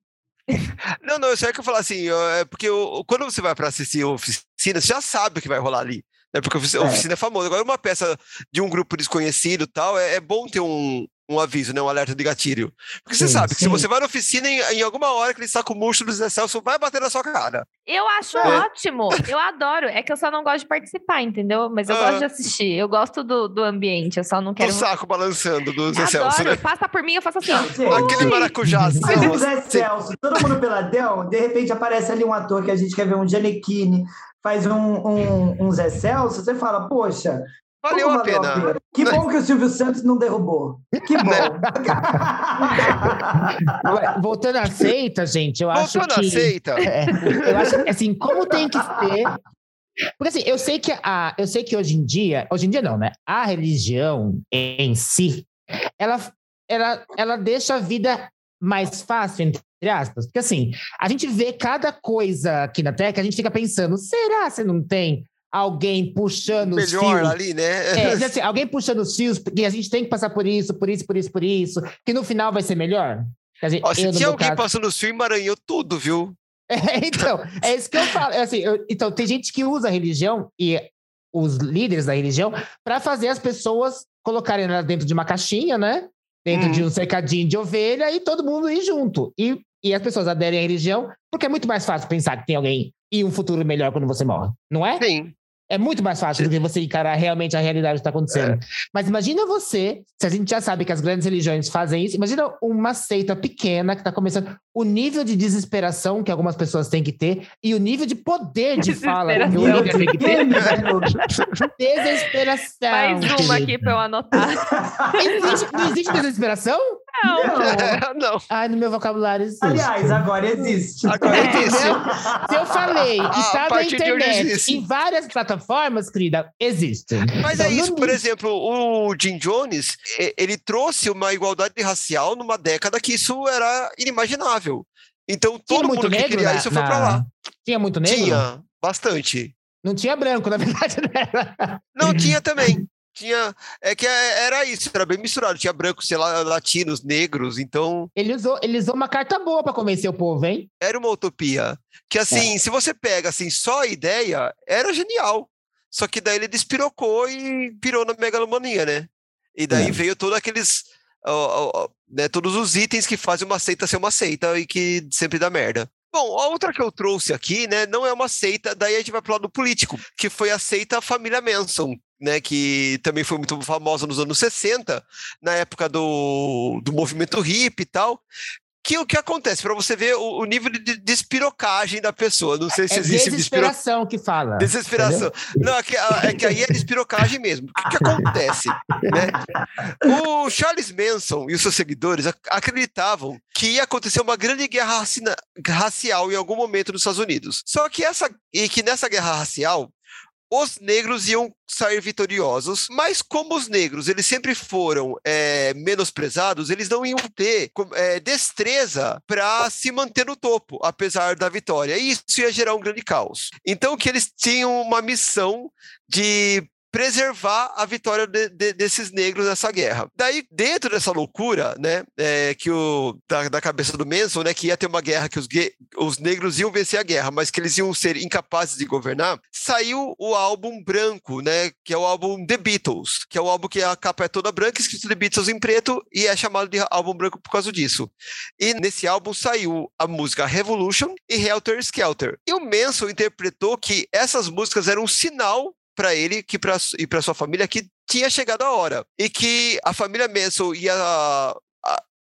Não, não, eu só que eu falar assim, é porque o- quando você vai para assistir oficina, você já sabe o que vai rolar ali. Né? Porque a É. oficina é famosa. Agora, uma peça de um grupo desconhecido e tal, é, é bom ter um, um aviso, né? um alerta de gatilho. Porque você Sim, sabe que se sim. você vai na oficina, em, em alguma hora que ele está com o murcho do Zé Celso, vai bater na sua cara. Eu acho É. ótimo. Eu adoro. É que eu só não gosto de participar, entendeu? Mas eu Ah. gosto de assistir. Eu gosto do, do ambiente. Eu só não O quero. saco balançando do Zé Adoro. Celso, né? Passa por mim, eu faço assim. Aquele maracujá. assim, Mas ó, o Zé Celso, todo mundo peladão, de repente aparece ali um ator que a gente quer ver, um Giannichini, faz um, um, um Zé Celso, você fala, poxa, Valeu como a pena. Que bom que o Silvio Santos não derrubou. Que bom. Voltando à seita, gente, eu acho Voltando que... à seita. É, eu acho que, assim, como tem que ser. Porque assim, eu sei que a, eu sei que hoje em dia, hoje em dia não, né? A religião em si, ela, ela, ela deixa a vida mais fácil, entre aspas. Porque assim, a gente vê cada coisa aqui na Terra que a gente fica pensando, será que não tem alguém puxando os Melhor fios? ali, né? É, assim, alguém puxando os fios, porque a gente tem que passar por isso, por isso, por isso, por isso, que no final vai ser melhor. Quer dizer, Ó, se tinha alguém caso- passando os filmes, emaranhou tudo, viu? é, então, é isso que eu falo. É assim, eu- então, tem gente que usa a religião e os líderes da religião para fazer as pessoas colocarem elas dentro de uma caixinha, né? Dentro Hum. de um cercadinho de ovelha e todo mundo ir junto. E, e as pessoas aderem à religião, porque é muito mais fácil pensar que tem alguém e um futuro melhor quando você morre, não é? Sim. É muito mais fácil do que você encarar realmente a realidade que está acontecendo. Mas imagina você, se a gente já sabe que as grandes religiões fazem isso, imagina uma seita pequena que está começando, o nível de desesperação que algumas pessoas têm que ter e o nível de poder de fala que o Desesperação. líder tem que ter. Desesperação. Mais uma aqui pra eu anotar. Existe, não existe desesperação? Não. Não. Não. Ai, no meu vocabulário existe. Aliás, agora existe. Agora É. existe. Se eu falei está na internet, em várias plataformas, querida, existe. Mas Então, é isso, por exemplo, o Jim Jones, ele trouxe uma igualdade racial numa década que isso era inimaginável. Então Tinha todo muito mundo que negro queria na- isso foi na- pra lá. Tinha muito negro? Tinha, bastante. Não tinha branco, na verdade, né? Não, tinha também. Tinha, é que é- era isso, era bem misturado. Tinha brancos, sei lá, latinos, negros, então Ele usou, ele usou uma carta boa pra convencer o povo, hein? era uma utopia. Que assim, se você pega assim só a ideia, era genial. Só que daí ele despirocou e pirou na megalomania, né? E daí É. veio todos aqueles. ó, ó, né, todos os itens que fazem uma seita ser uma seita e que sempre dá merda. Bom, a outra que eu trouxe aqui, né, não é uma seita, daí a gente vai pro lado político, que foi a seita Família Manson, né, que também foi muito famosa nos anos 60, na época do, do movimento hippie e tal. Que o que acontece, para você ver o, o nível de de despirocagem da pessoa. Não sei se É existe despiro... desesperação que fala. desesperação. Não, é que, é que aí é despirocagem mesmo. O que, que acontece? né? O Charles Manson e os seus seguidores ac- acreditavam que ia acontecer uma grande guerra racial em algum momento nos Estados Unidos. Só que essa e que nessa guerra racial os negros iam sair vitoriosos, mas como os negros eles sempre foram é, menosprezados, eles não iam ter é, destreza para se manter no topo, apesar da vitória. E isso ia gerar um grande caos. Então que eles tinham uma missão de preservar a vitória de- de- desses negros nessa guerra. Daí, dentro dessa loucura, né, é, que o, da, da cabeça do Manson, né, que ia ter uma guerra que os, os negros iam vencer a guerra, mas que eles iam ser incapazes de governar, saiu o álbum branco, né, que é o álbum The Beatles, que é o álbum que a capa é toda branca, escrito The Beatles em preto, e é chamado de álbum branco por causa disso. E nesse álbum saiu a música Revolution e Helter Skelter. E o Manson interpretou que essas músicas eram um sinal para ele que pra, e para sua família que tinha chegado a hora e que a família Manson ia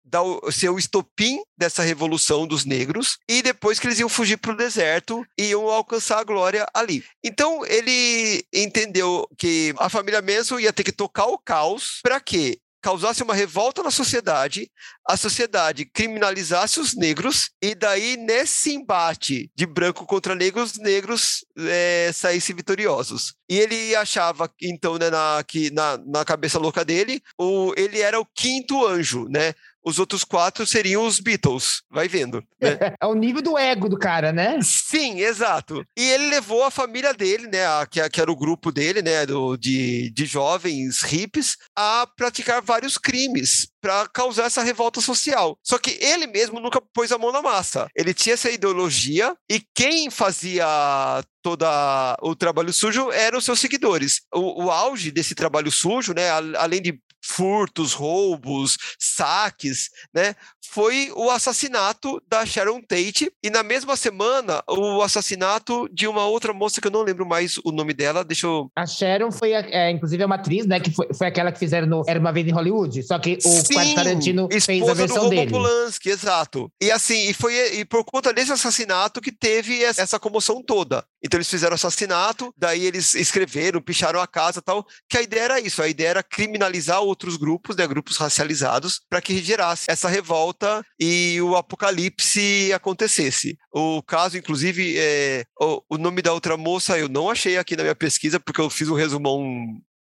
dar o, ser o estopim dessa revolução dos negros e depois que eles iam fugir para o deserto e iam alcançar a glória ali. Então ele entendeu que a família Manson ia ter que tocar o caos para quê? Causasse uma revolta na sociedade, a sociedade criminalizasse os negros, e daí, nesse embate de branco contra negros, os negros é, saíssem vitoriosos. E ele achava, então, né, na, que na, na cabeça louca dele, o, ele era o quinto anjo, né? Os outros quatro seriam os Beatles. Vai vendo. Né? É o nível do ego do cara, né? Sim, exato. E ele levou a família dele, né, a, que, que, era o grupo dele, né, do, de, de jovens hippies, a praticar vários crimes para causar essa revolta social. Só que ele mesmo nunca pôs a mão na massa. Ele tinha essa ideologia e quem fazia todo o trabalho sujo eram os seus seguidores. O, o auge desse trabalho sujo, né, além de furtos, roubos, saques, né? Foi o assassinato da Sharon Tate e na mesma semana o assassinato de uma outra moça que eu não lembro mais o nome dela. Deixa eu. A Sharon foi, é, inclusive, é uma atriz, né? Que foi, foi aquela que fizeram no Era uma vez em Hollywood. Só que o Sim, Tarantino fez a versão dele. Polanski, exato. E assim, e foi e por conta desse assassinato que teve essa comoção toda. Então eles fizeram assassinato, daí eles escreveram, picharam a casa, tal. Que a ideia era isso. A ideia era criminalizar outros grupos, né, grupos racializados, para que gerasse essa revolta e o apocalipse acontecesse. O caso, inclusive, é, o, o nome da outra moça eu não achei aqui na minha pesquisa, porque eu fiz um resumão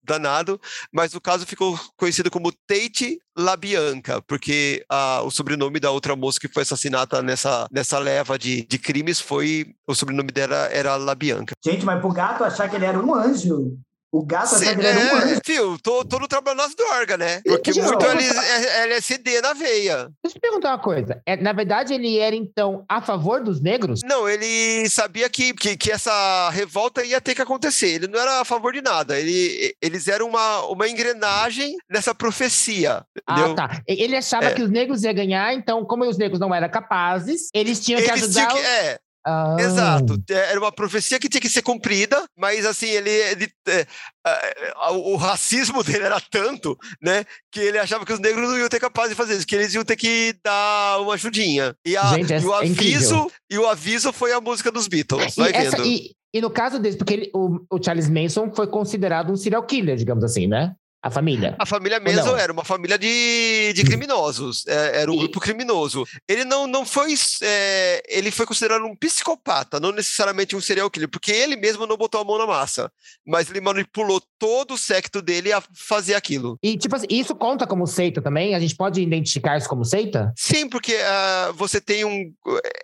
danado, mas o caso ficou conhecido como Tate LaBianca, porque a, o sobrenome da outra moça que foi assassinada nessa, nessa leva de, de crimes foi. O sobrenome dela era LaBianca. Gente, mas pro gato achar que ele era um anjo. O gato até que ele era um é, anjo. Fio, tô, tô no trabalho nas drogas, né? Porque Deixa muito é LSD na veia. Deixa eu perguntar uma coisa. É, na verdade, ele era, então, a favor dos negros? Não, ele sabia que, que, que, essa revolta ia ter que acontecer. Ele não era a favor de nada. Ele, eles eram uma, uma engrenagem nessa profecia. Ah, entendeu? Ah, tá. Ele achava é. que os negros iam ganhar, então, como os negros não eram capazes, eles tinham eles que ajudar... Tinham que, é, ah. Exato. É, era uma profecia que tinha que ser cumprida, mas assim, ele. ele é, o racismo dele era tanto, né? Que ele achava que os negros não iam ter capaz de fazer isso, que eles iam ter que dar uma ajudinha. E, a, Gente, e o é aviso, e o aviso foi a música dos Beatles. Vai essa, vendo. E, e, no caso desse, porque ele, o, o Charles Manson foi considerado um serial killer, digamos assim, né? A família? A família mesmo era uma família de, de criminosos. É, era um e... grupo criminoso. Ele não, não foi. É, ele foi considerado um psicopata, não necessariamente um serial killer, porque ele mesmo não botou a mão na massa. Mas ele manipulou todo o secto dele a fazer aquilo. E, tipo assim, isso conta como seita também? A gente pode identificar isso como seita? Sim, porque uh, você tem um.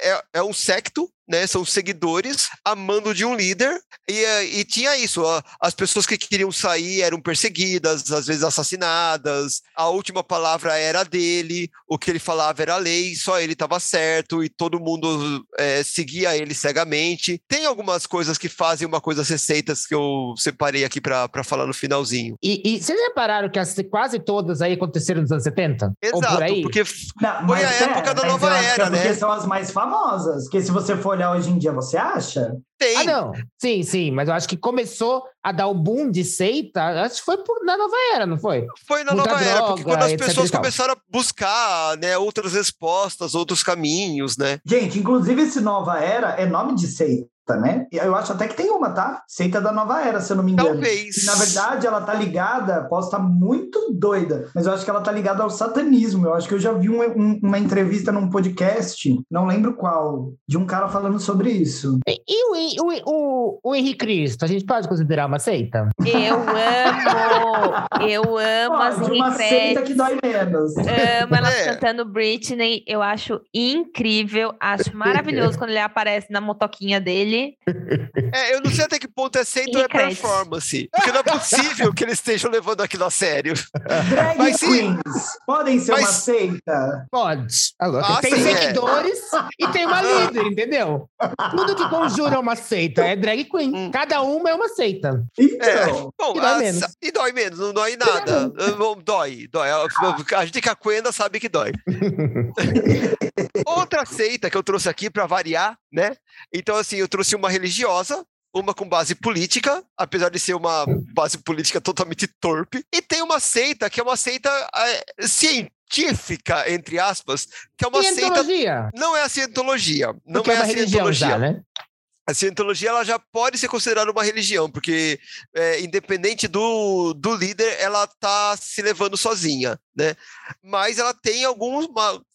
É, é um secto né, são seguidores amando de um líder e, eh, e tinha isso, as pessoas que queriam sair eram perseguidas, às vezes assassinadas, a última palavra era dele, o que ele falava era lei, só ele estava certo e todo mundo é, seguia ele cegamente. Tem algumas coisas que fazem uma coisa receitas que eu separei aqui para falar no finalzinho. E, e vocês repararam que as, quase todas aí aconteceram nos anos 70? Exato, porque Não, foi a é, época da nova era, é né? Porque são as mais famosas, porque se você for olhar hoje em dia, você acha? Tem. Ah, não. Sim, sim, mas eu acho que começou a dar o boom de seita, acho que foi por, na nova era, não foi? Foi na Muita nova droga, era, porque quando as pessoas começaram a buscar né, outras respostas, outros caminhos, né? Gente, inclusive esse nova era é nome de seita né? Eu acho até que tem uma, tá? Seita da Nova Era, se eu não me engano. Talvez. na verdade, ela tá ligada, posso estar muito doida, mas eu acho que ela tá ligada ao satanismo. Eu acho que eu já vi um, um, uma entrevista num podcast, não lembro qual, de um cara falando sobre isso. E, e o, o, o, o Henrique Cristo, a gente pode considerar uma seita? Eu amo! Eu amo as Henrique Uma seita que dói menos. Amo elas é. cantando Britney. Eu acho incrível, acho maravilhoso quando ele aparece na motoquinha dele dele. É, eu não sei até que ponto é seita ou é performance. Porque não é possível que eles estejam levando aquilo a sério. Drag Mas, queens podem ser Mas... uma seita? Pode. Agora, ah, tem sim, é. seguidores é. e tem uma líder, entendeu? Tudo que conjura uma seita é drag queen. Hum. Cada uma é uma seita. Então, é. Bom, e dói menos. E dói menos, não dói nada. dói, dói. A gente que a Quenda sabe que dói. Outra seita que eu trouxe aqui para variar, né? Então, assim, eu trouxe uma religiosa, uma com base política, apesar de ser uma base política totalmente torpe, e tem uma seita que é uma seita é, científica, entre aspas, que é uma cientologia. seita. Não é a cientologia. Não Porque é, é a cientologia. Já, né? a cientologia ela já pode ser considerada uma religião, porque é, independente do, do líder, ela está se levando sozinha, né? Mas ela tem algumas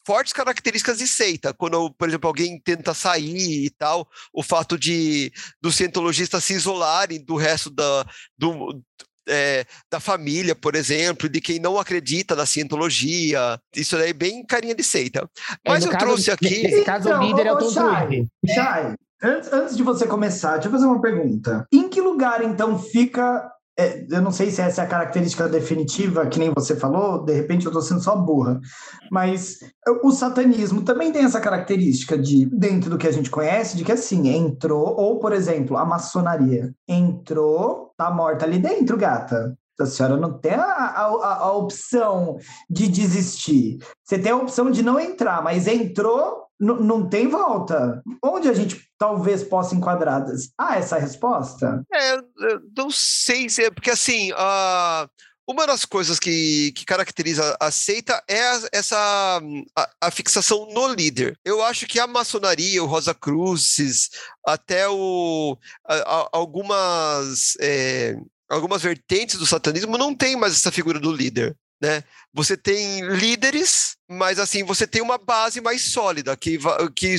fortes características de seita. Quando, por exemplo, alguém tenta sair e tal, o fato de dos cientologistas se isolarem do resto da, do, é, da família, por exemplo, de quem não acredita na cientologia. Isso daí é bem carinha de seita. Mas É, eu caso- trouxe aqui. Nesse caso, o líder é o Tom Cruise. Antes, antes de você começar, deixa eu fazer uma pergunta. Em que lugar, então, fica. É, eu não sei se essa é a característica definitiva, que nem você falou, de repente eu estou sendo só burra, mas o satanismo também tem essa característica de, dentro do que a gente conhece, de que assim, entrou, ou por exemplo, a maçonaria entrou, tá morta ali dentro, gata. A senhora não tem a, a, a- a opção de desistir. Você tem a opção de não entrar, mas entrou, não tem volta. Onde a gente talvez possa enquadrar? Ah, essa resposta? É, não sei se é, porque assim, a, uma das coisas que, que caracteriza a seita é a- essa a, a fixação no líder. Eu acho que a maçonaria, o Rosa Cruzes, até o, a- algumas, é, algumas vertentes do satanismo não tem mais essa figura do líder. Né? Você tem líderes, mas assim, você tem uma base mais sólida que, que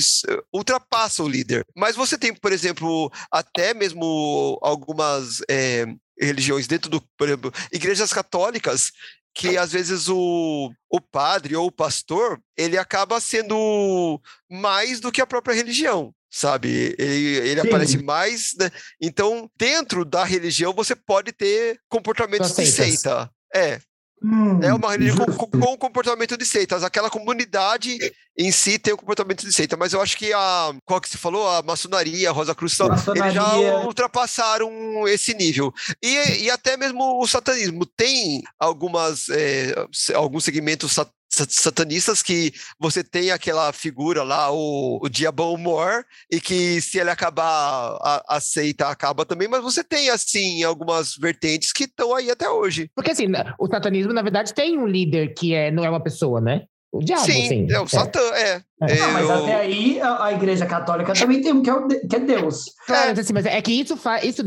ultrapassa o líder. Mas você tem, por exemplo, até mesmo algumas é, religiões dentro do, por exemplo, igrejas católicas, que às vezes o, o padre ou o pastor, ele acaba sendo mais do que a própria religião. Sabe, ele, ele Sim. aparece mais. né? Então, dentro da religião, você pode ter comportamentos de seita. É, Hum, é uma religião com, com, com comportamento de seitas. Aquela comunidade em si tem um comportamento de seita. Mas eu acho que a. Qual que você falou? A maçonaria, a Rosa Cruz, são- eles já Maçonaria. ultrapassaram esse nível. E, e até mesmo o satanismo. Tem algumas, é, alguns segmentos satanistas que você tem aquela figura lá, o, o Diabão Mor, e que se ele acabar, a, a seita acaba também, mas você tem, assim, algumas vertentes que estão aí até hoje. Porque assim, o satanismo, na verdade, tem um líder que é, não é uma pessoa, né? O diabo, Sim, assim. é o Satã, é. É. Não, mas Eu- até aí a, a igreja católica também tem um que é, o de- que é Deus. Claro, mas, assim, mas é que isso, fa- isso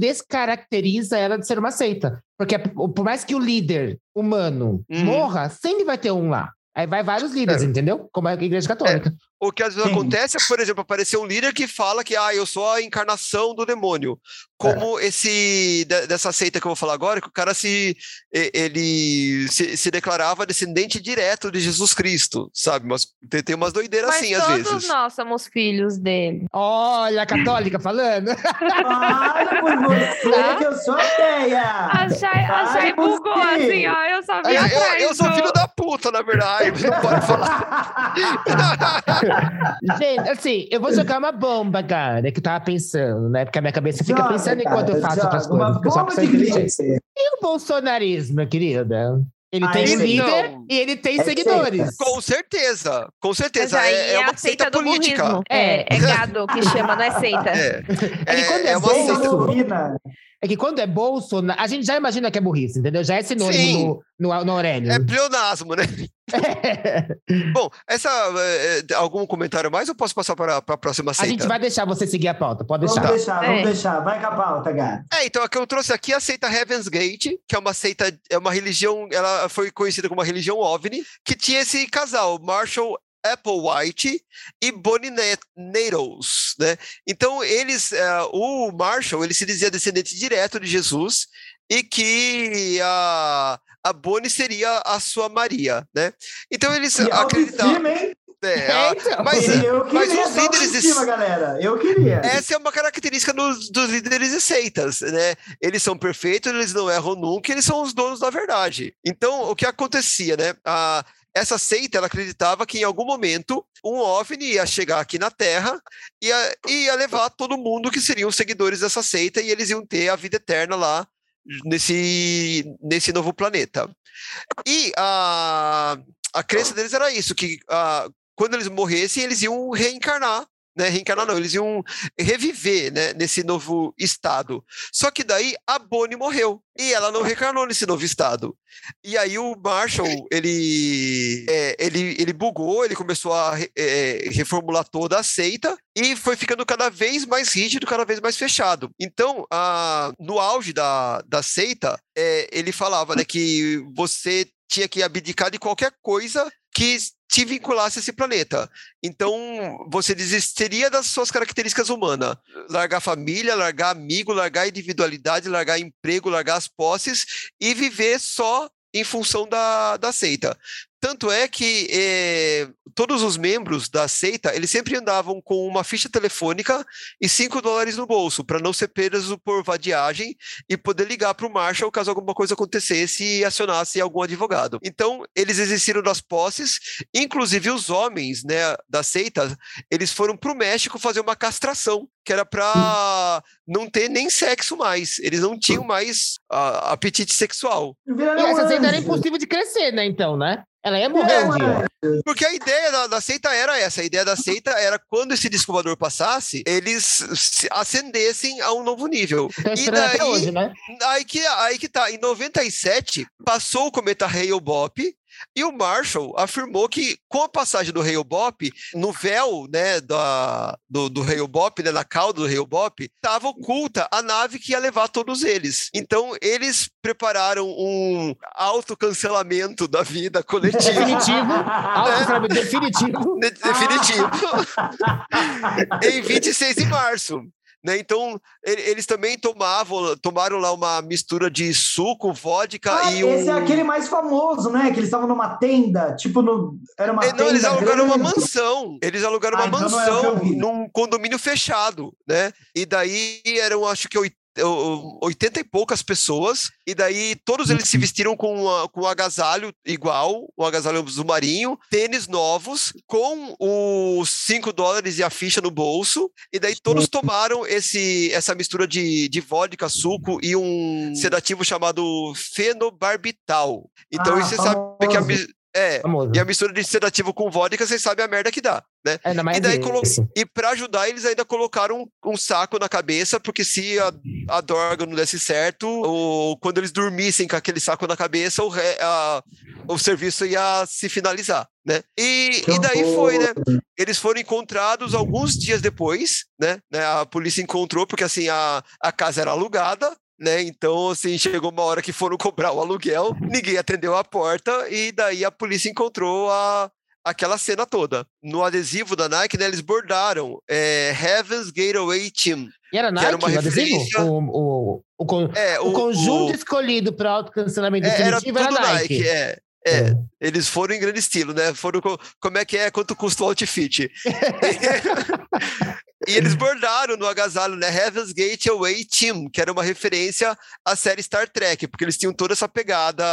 descaracteriza ela de ser uma seita. Porque por por mais que o líder humano Uhum. morra, sempre vai ter um lá. Aí vai vários líderes, É. entendeu? Como é a igreja católica. O que às vezes Sim. acontece é, por exemplo, aparecer um líder que fala que ah, eu sou a encarnação do demônio. Como esse de- dessa seita que eu vou falar agora, que o cara se ele se, se declarava descendente direto de Jesus Cristo, sabe? Mas tem, tem umas doideiras Mas assim às todos vezes. nós somos filhos dele. Olha a católica falando. Para por você que eu sou ateia! A Chay, a Vai Chay bugou assim, ó. Eu só vi Eu, eu- sou filho da puta, na verdade, mas não pode falar. Gente, assim, eu vou jogar uma bomba, cara, que eu tava pensando, né? Porque a minha cabeça fica Joga, pensando enquanto eu cara, faço outras joga, uma coisas. Porque eu sou uma bomba pessoa de inteligente. E o bolsonarismo, minha querida? Ele Ah, tem esse líder não. e ele tem É seguidores. Com certeza, com certeza. aí É, é uma a seita seita política. burrismo. É, é gado que chama, não é seita. É, É que quando é, é bolso, seita. É que quando é bolso, a gente já imagina que é burrice, entendeu? Já é Sim. sinônimo no, no, no Aurélio. É pleonasmo, né? Bom, essa, é, é, algum comentário mais ou posso passar para, para a próxima a seita? gente vai deixar você seguir a pauta, pode Vamos deixar. deixar, vamos É. deixar. Vai com a pauta, gato. É, então a que eu trouxe aqui é a seita Heaven's Gate, que é uma seita, é uma religião, ela foi conhecida como uma religião OVNI, que tinha esse casal, Marshall Applewhite e Bonnie Net- Nettles, né? Então eles, é, o Marshall, ele se dizia descendente direto de Jesus e que a, a Bonnie seria a sua Maria, né? Então eles E acreditavam... É, a- então. mas- eu queria mas os líderes de- autoestima, galera. Eu queria. Essa é uma característica dos, dos líderes de seitas, né? Eles são perfeitos, eles não erram nunca, eles são os donos da verdade. Então, o que acontecia, né? A, essa seita, ela acreditava que em algum momento um OVNI ia chegar aqui na Terra e ia, ia levar todo mundo que seriam seguidores dessa seita e eles iam ter a vida eterna lá nesse, nesse novo planeta. E a, a crença deles era isso, que ah, quando eles morressem, eles iam reencarnar né, reencarnar não, eles iam reviver, né, nesse novo estado. Só que daí a Bonnie morreu e ela não reencarnou nesse novo estado. E aí o Marshall, ele, é, ele, ele bugou, ele começou a é, reformular toda a seita e foi ficando cada vez mais rígido, cada vez mais fechado. Então, a, no auge da, da seita, é, ele falava né, que você tinha que abdicar de qualquer coisa que te vinculasse a esse planeta. Então, você desistiria das suas características humanas. Largar família, largar amigo, largar individualidade, largar emprego, largar as posses e viver só em função da, da seita. Tanto é que eh, todos os membros da seita, eles sempre andavam com uma ficha telefônica e 5 dólares no bolso, para não ser preso por vadiagem e poder ligar para o Marshall caso alguma coisa acontecesse e acionasse algum advogado. Então, eles existiram das posses, inclusive os homens né, da seita, eles foram para o México fazer uma castração, que era para não ter nem sexo mais. Eles não tinham mais uh, apetite sexual. E essa seita era impossível de crescer, né, então, né? Ela ia morrer um dia. Porque a ideia da, da, seita era essa. A ideia da seita era quando esse descobridor passasse, eles ascendessem a um novo nível. Então, e daí, hoje, né? aí, que, aí que tá. Em 97, passou o cometa Hale-Bopp, e o Marshall afirmou que, com a passagem do Hale Bop, no véu né, da, do, do Hale Bop, né, na cauda do Hale Bop, estava oculta a nave que ia levar todos eles. Então, eles prepararam um autocancelamento da vida coletiva. Definitivo. Né? definitivo. definitivo. em 26 de março. Né? Então, eles também tomavam, tomaram lá uma mistura de suco, vodka ah, e um... Esse é aquele mais famoso, né? Que eles estavam numa tenda, tipo, no... era uma é, Não, eles alugaram grande. uma mansão. Eles alugaram ah, uma então mansão num condomínio fechado, né? E daí eram, acho que 80 e poucas pessoas, e daí todos eles se uhum. vestiram com, uma, com um agasalho igual, um agasalho azul marinho, tênis novos, com os 5 dólares e a ficha no bolso, e daí todos tomaram esse, essa mistura de, de vodka, suco e um sedativo chamado fenobarbital. Então, ah, você sabe que a, é, Famoso. e a mistura de sedativo com vodka, vocês sabem a merda que dá, né? É, e, daí colo... e pra ajudar, eles ainda colocaram um, um saco na cabeça, porque se a, a dorga não desse certo, ou quando eles dormissem com aquele saco na cabeça, o, re... a... o serviço ia se finalizar, né? E, e daí foi, né? Eles foram encontrados alguns dias depois, né? né? A polícia encontrou, porque assim, a, a casa era alugada, né? Então, assim, chegou uma hora que foram cobrar o aluguel, ninguém atendeu a porta e daí a polícia encontrou a, aquela cena toda. No adesivo da Nike, né, eles bordaram é, Heaven's Gateway Team. E era Nike, era uma referência... o, o, o, é, o, o, conjunto escolhido para autocancelamento é, era, era Nike. Nike é. É, é, eles foram em grande estilo, né? Foram com, como é que é, quanto custa o outfit. E eles bordaram no agasalho, né? Heaven's Gate Away Team, que era uma referência à série Star Trek, porque eles tinham toda essa pegada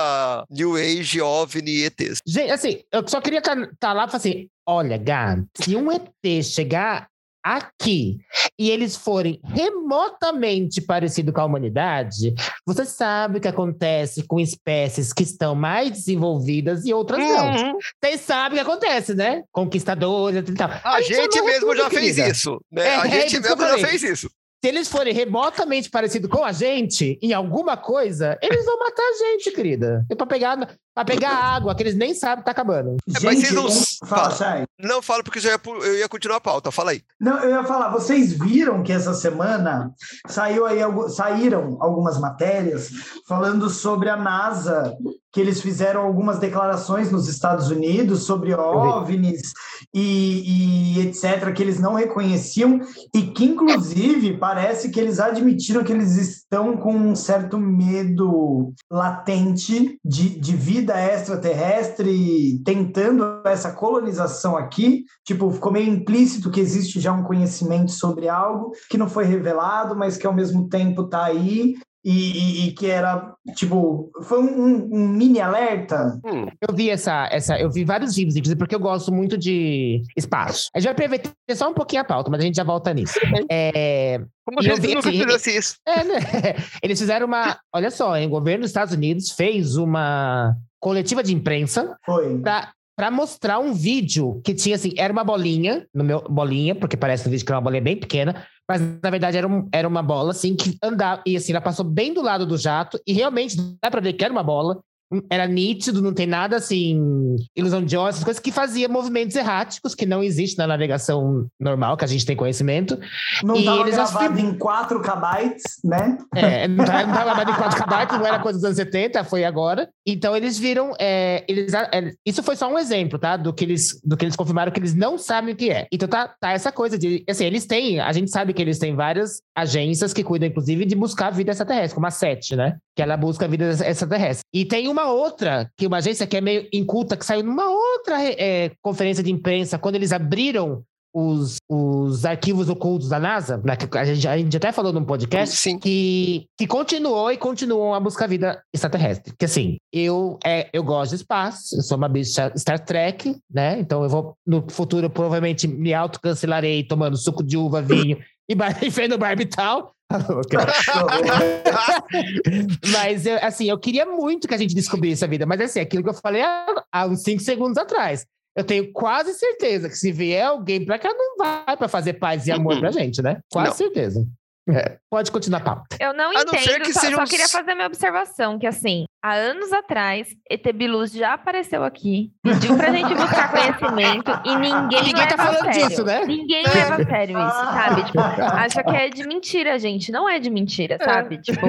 New Age, OVNI e ETs. Gente, assim, eu só queria estar tá, lá e falar assim: olha, Gab, se um ET chegar aqui e eles forem remotamente parecidos com a humanidade, você sabe o que acontece com espécies que estão mais desenvolvidas e outras uhum. não. Vocês sabem o que acontece, né? Conquistadores e tal. A, a gente mesmo já fez isso. Né? É, a gente é, mesmo já fez isso se eles forem remotamente parecidos com a gente em alguma coisa, eles vão matar a gente, querida. E pra pegar, pra pegar água, que eles nem sabem que tá acabando. É, mas vocês não. Fala, fala. Não falo porque já ia, eu ia continuar a pauta. Fala aí. Não, eu ia falar, vocês viram que essa semana saiu aí, saíram algumas matérias falando sobre a NASA que eles fizeram algumas declarações nos Estados Unidos sobre OVNIs e, e, etc., que eles não reconheciam, e que, inclusive, parece que eles admitiram que eles estão com um certo medo latente de, de vida extraterrestre tentando essa colonização aqui. Tipo, ficou meio implícito que existe já um conhecimento sobre algo que não foi revelado, mas que ao mesmo tempo está aí e, e, e, que era tipo foi um, um mini alerta. Hum. Eu vi essa, essa, eu vi vários vídeos, inclusive porque eu gosto muito de espaço. A gente vai prever só um pouquinho a pauta, mas a gente já volta nisso. É, Como se nunca assim, fizesse isso. É, né? Eles fizeram uma, olha só, o governo dos Estados Unidos fez uma coletiva de imprensa para para mostrar um vídeo que tinha assim, era uma bolinha, no meu bolinha, porque parece no vídeo que era uma bolinha bem pequena, mas na verdade era, um, era uma bola assim que andava e assim ela passou bem do lado do jato e realmente dá para ver que era uma bola era nítido, não tem nada assim, ilusão de olhos, coisas que fazia movimentos erráticos que não existe na navegação normal, que a gente tem conhecimento. Não estava gravado em 4 KB, né? É, não estava gravado em 4 KB, não era coisa dos anos 70, foi agora. Então eles viram, é, eles, é, isso foi só um exemplo, tá? Do que eles, do que eles confirmaram que eles não sabem o que é. Então tá, tá essa coisa de, assim, eles têm, a gente sabe que eles têm várias agências que cuidam, inclusive, de buscar vida extraterrestre, como a SET, né? Que ela busca vida extraterrestre. E tem uma outra, que uma agência que é meio inculta, que saiu numa outra é, conferência de imprensa, quando eles abriram os, os arquivos ocultos da NASA, né, que a, gente, a gente até falou num podcast, Sim. Que, que continuou e continuam a buscar vida extraterrestre. Que assim, eu, é, eu gosto de espaço, eu sou uma bicha Star Trek, né? Então eu vou, no futuro, provavelmente me autocancelarei tomando suco de uva, vinho e, e vendo barbital. mas, eu, assim, eu queria muito que a gente descobrisse a vida. Mas, assim, aquilo que eu falei há, há uns cinco segundos atrás eu tenho quase certeza que se vier alguém pra cá, não vai pra fazer paz e amor pra gente, né? Quase Não. certeza. É. Pode continuar, Paulo. Eu não A não entendo, que só, só queria fazer minha observação, que assim, há anos atrás, ET Bilu já apareceu aqui, pediu pra gente buscar conhecimento e ninguém, Ninguém tá falando sério. disso, né? Ninguém leva a sério isso, sabe? Tipo, acha que é de mentira, gente. Não é de mentira, sabe? Tipo,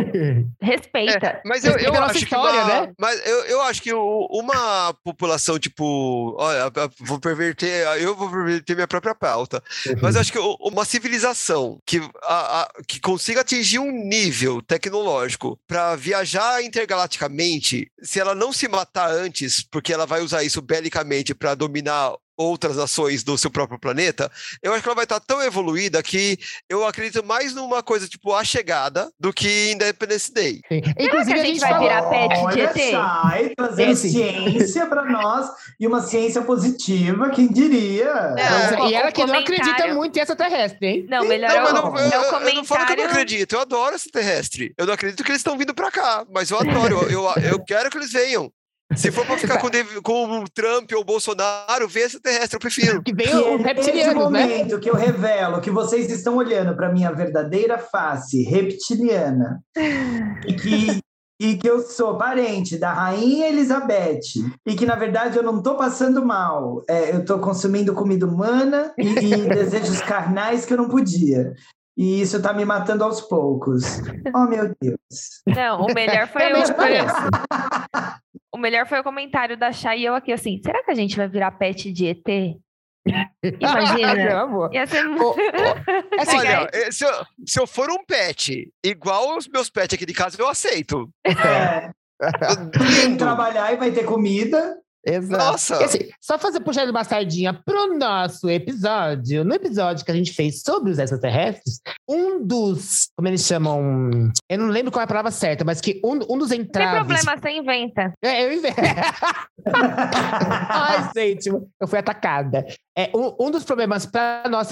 respeita. Mas eu, eu Respeita nossa acho história, que uma, né? Mas eu, eu acho que uma população, tipo, olha, eu vou perverter, eu vou perverter minha própria pauta. Mas eu acho que uma civilização que, a- a- que consiga atingir um nível tecnológico para viajar intergalaticamente, se ela não se matar antes, porque ela vai usar isso belicamente para dominar outras nações do seu próprio planeta, eu acho que ela vai estar tão evoluída que eu acredito mais numa coisa tipo a chegada do que Independence Day. Sim. Será que Inclusive, a gente vai falou- virar pet de ET? só, aí trazendo Esse. ciência para nós e uma ciência positiva, quem diria? Não, é, e ela que não acredita comentário- muito em extraterrestre, hein? Não, melhor Não, o, não, eu, é o eu- eu não falo que eu não comentário. acredito, eu adoro extraterrestre. Eu não acredito que eles estão vindo pra cá, mas eu adoro, eu, eu, eu quero que eles venham. Se for pra ficar com, com o Trump ou o Bolsonaro, vê extraterrestre, eu prefiro. Que vem o reptiliano, né? momento que eu revelo que vocês estão olhando para minha verdadeira face reptiliana e que, e que eu sou parente da rainha Elizabeth e que na verdade eu não estou passando mal, é, eu estou consumindo comida humana e, e desejos carnais que eu não podia. E isso tá me matando aos poucos. Oh, meu Deus. Não, o melhor foi, o. o melhor foi o comentário da Chay e eu aqui assim, será que a gente vai virar pet de ET? Imagina. Ia ser muito... Assim, Olha, eh, se eu, se eu for um pet, igual os meus pets aqui de casa, eu aceito. É, tem que trabalhar e vai ter comida. Exato. Nossa! E assim, só fazer puxando uma sardinha pro nosso episódio. No episódio que a gente fez sobre os extraterrestres, um dos. Como eles chamam? Eu não lembro qual é a palavra certa, mas que um, um dos Não tem entraves. problema, você inventa. É, eu invento. Ai, gente, eu fui atacada. É, um, um dos problemas para nós,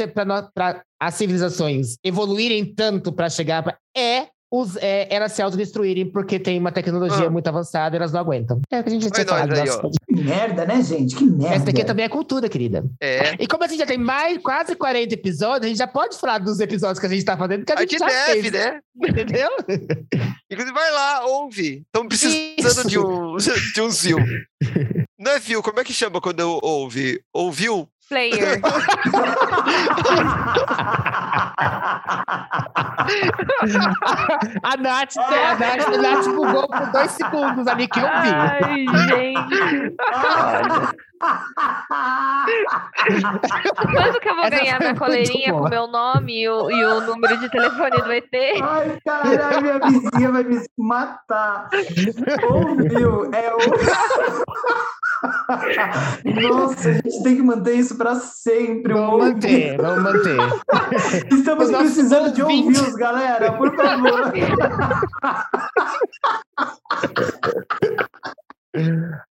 para as civilizações evoluírem tanto para chegar pra, é, os, é elas se autodestruírem porque tem uma tecnologia Ah. muito avançada e elas não aguentam. É o que a gente já tinha falado. aí. Que merda, né, gente? Que merda. Essa aqui também é cultura, querida. É. E como a gente já tem mais quase 40 episódios, a gente já pode falar dos episódios que a gente tá fazendo, que a A gente gente já deve, fez, né? entendeu? Inclusive, vai lá, ouve. Estão precisando Isso. de um, de um view. Não é view, como é que chama quando eu ouve? Ouviu? Player. A Nath, a Nath, a Nath bugou por dois segundos ali que eu vi. Ai, gente. Quando que eu vou Essa ganhar minha coleirinha com o meu nome e o, e o número de telefone do ET? Ai, caralho, minha vizinha vai me matar. Ouviu? É o. Nossa, a gente tem que manter isso para sempre. Vamos ouviu. manter, vamos manter. Estamos precisando de ouvidos, galera, por favor.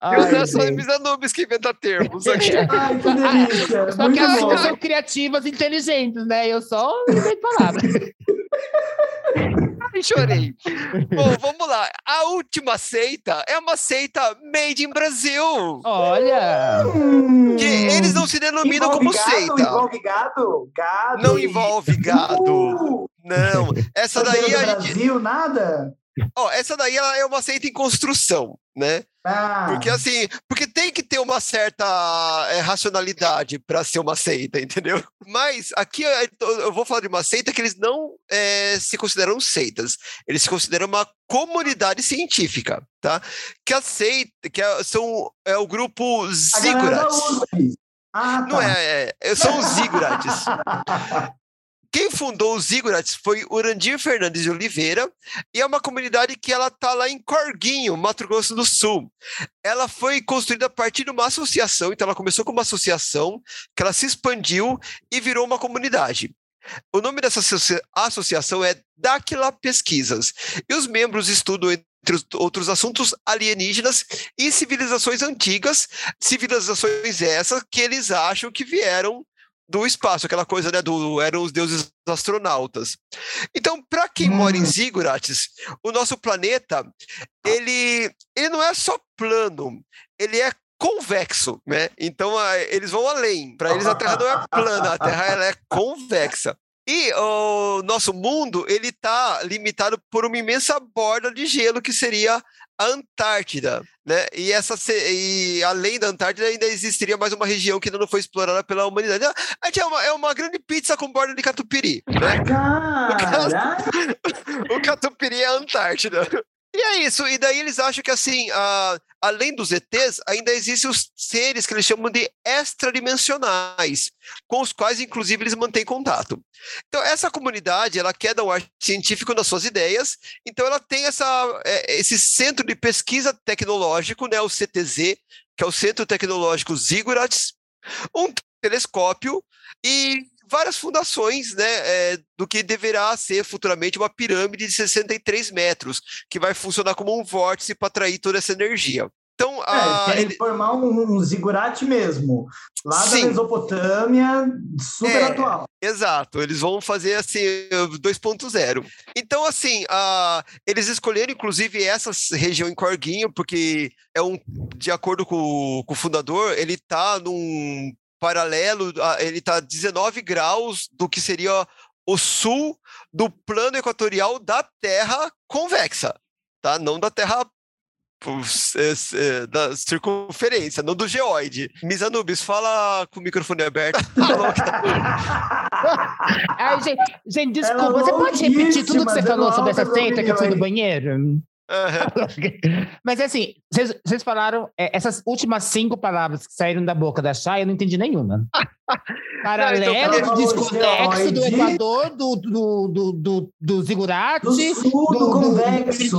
Ai, eu sou só gente. Misa Nubes que inventa termos aqui. Ai, que delícia. Só que Muito elas bom. não são criativas e inteligentes, né? Eu só invento palavras. Ai, chorei. Bom, vamos lá. A última seita é uma seita made in Brasil. Olha! Que eles não se denominam Envolve como gado? seita. Envolve gado? Gado. Não envolve gado. Uh, Não. Essa daí bandeira a gente. Brasil, nada? Ó, essa daí ela é uma seita em construção. né? Ah, Porque assim, porque tem que ter uma certa é, racionalidade para ser uma seita, entendeu? Mas aqui é, eu vou falar de uma seita que eles não é, se consideram seitas, eles se consideram uma comunidade científica, tá? Que a seita, que é, são é o grupo Ziggurats. Ah, tá. Não é, é, são os Ziggurats. Quem fundou os Ziggurats foi Urandir Fernandes de Oliveira e é uma comunidade que ela está lá em Corguinho, Mato Grosso do Sul. Ela foi construída a partir de uma associação, então ela começou como uma associação, que ela se expandiu e virou uma comunidade. O nome dessa associa- associação é Dáquila Pesquisas e os membros estudam entre os outros assuntos alienígenas e civilizações antigas, civilizações essas que eles acham que vieram do espaço, aquela coisa, né, do eram os deuses astronautas. Então, para quem mora em Hum. Ziggurats, o nosso planeta, ele, ele não é só plano, ele é convexo, né? Então, eles vão além. Para eles a Terra não é plana, a Terra ela é convexa. E o nosso mundo, ele está limitado por uma imensa borda de gelo que seria a Antártida, né? E essa e além da Antártida ainda existiria mais uma região que ainda não foi explorada pela humanidade. A gente é uma, é uma grande pizza com borda de catupiry, né? Caralho! o catupiry é a Antártida. E é isso, e daí eles acham que assim, a- além dos ETs, ainda existem os seres que eles chamam de extradimensionais, com os quais inclusive eles mantêm contato. Então essa comunidade, ela quer dar um ar científico nas suas ideias, então ela tem essa, é, esse centro de pesquisa tecnológico, né, o CTZ, que é o Centro Tecnológico Ziggurats, um telescópio e várias fundações né, é, do que deverá ser futuramente uma pirâmide de 63 metros, que vai funcionar como um vórtice para atrair toda essa energia. Então, É, a, querem ele- formar um, um zigurate mesmo. Lá Sim. da Mesopotâmia, super É. atual. Exato, eles vão fazer assim 2.0. Então, assim, a, eles escolheram inclusive essa região em Corguinho, porque é um, de acordo com, com o fundador, ele está num paralelo, ele está 19 graus do que seria o sul do plano equatorial da Terra convexa, tá? Não da Terra da circunferência, não do geoide. Misanubis, fala com o microfone aberto. Ai, gente, gente, Ela desculpa, você pode repetir tudo que você falou sobre essa seita que eu fui no banheiro? Mas assim, vocês falaram é, essas últimas cinco palavras que saíram da boca da Chay, eu não entendi nenhuma. Paralelo, ela falou desconexo do. Equador, do, do, do, do, do Zigurate, Do do, do- do- convexo.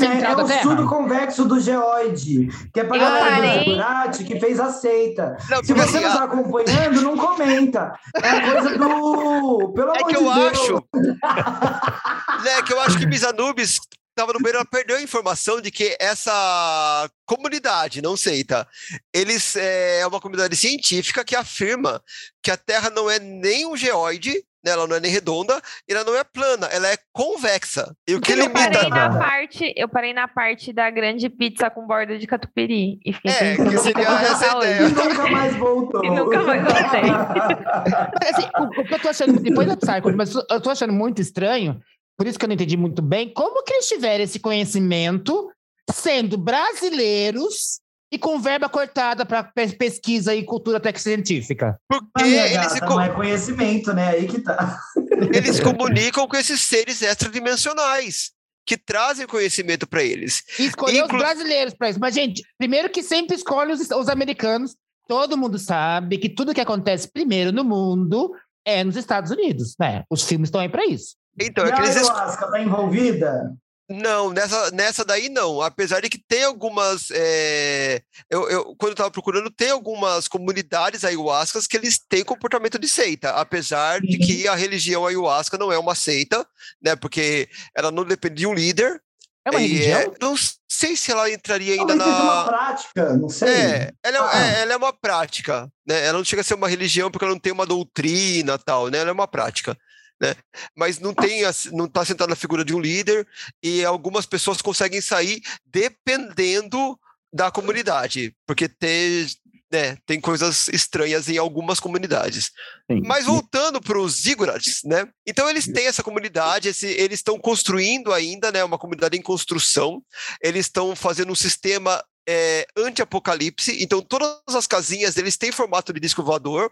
Central é o sul do convexo do geoide, que é pra galera do zigurate que fez a seita. Não, Se você assim, não está acompanhando, não comenta. É a coisa do... Pelo É amor que de eu Deus. acho. né, que eu acho que Misanubis estava no banheiro, ela perdeu a informação de que essa comunidade, não seita, eles é uma comunidade científica que afirma que a Terra não é nem um geoide, né, ela não é nem redonda, e ela não é plana, ela é convexa. E o que eu parei limita. na Tá. parte, eu parei na parte da grande pizza com borda de catupiry e fiquei É, pensando que seria essa ideia. E hoje. nunca mais voltou. E nunca mais voltei. Assim, o, o que eu tô achando, depois da Psycho, mas eu tô achando muito estranho, por isso que eu não entendi muito bem, como que eles tiveram esse conhecimento sendo brasileiros e com verba cortada para pesquisa e cultura teccientífica? Porque eles, se, não é conhecimento, né? Aí que tá. eles comunicam com esses seres extradimensionais. Que trazem conhecimento para eles. E escolher Inclu- os brasileiros para isso. Mas, gente, primeiro que sempre escolhe os, os americanos. Todo mundo sabe que tudo que acontece primeiro no mundo é nos Estados Unidos, né? Os filmes estão aí para isso. Então, é e que a ayahuasca tá envolvida? Não, nessa, nessa daí não. Apesar de que tem algumas. é, eu, eu- quando eu estava procurando, tem algumas comunidades ayahuascas que eles têm comportamento de seita, apesar de Uhum. que a religião ayahuasca não é uma seita, né? Porque ela não depende de um líder. É uma religião? é- não sei se ela entraria ainda Talvez seja uma na. prática, não sei. É, ela é, Ah. é, ela é uma prática, né? Ela não chega a ser uma religião porque ela não tem uma doutrina tal, né? Ela é uma prática, né? Mas não tem, não está sentada na figura de um líder e algumas pessoas conseguem sair dependendo da comunidade, porque tem, né, tem coisas estranhas em algumas comunidades. Sim. Mas voltando para os Zigurats, né? Então eles têm essa comunidade, esse, eles estão construindo ainda, né? Uma comunidade em construção. Eles estão fazendo um sistema é, anti-apocalipse. Então todas as casinhas deles têm formato de disco voador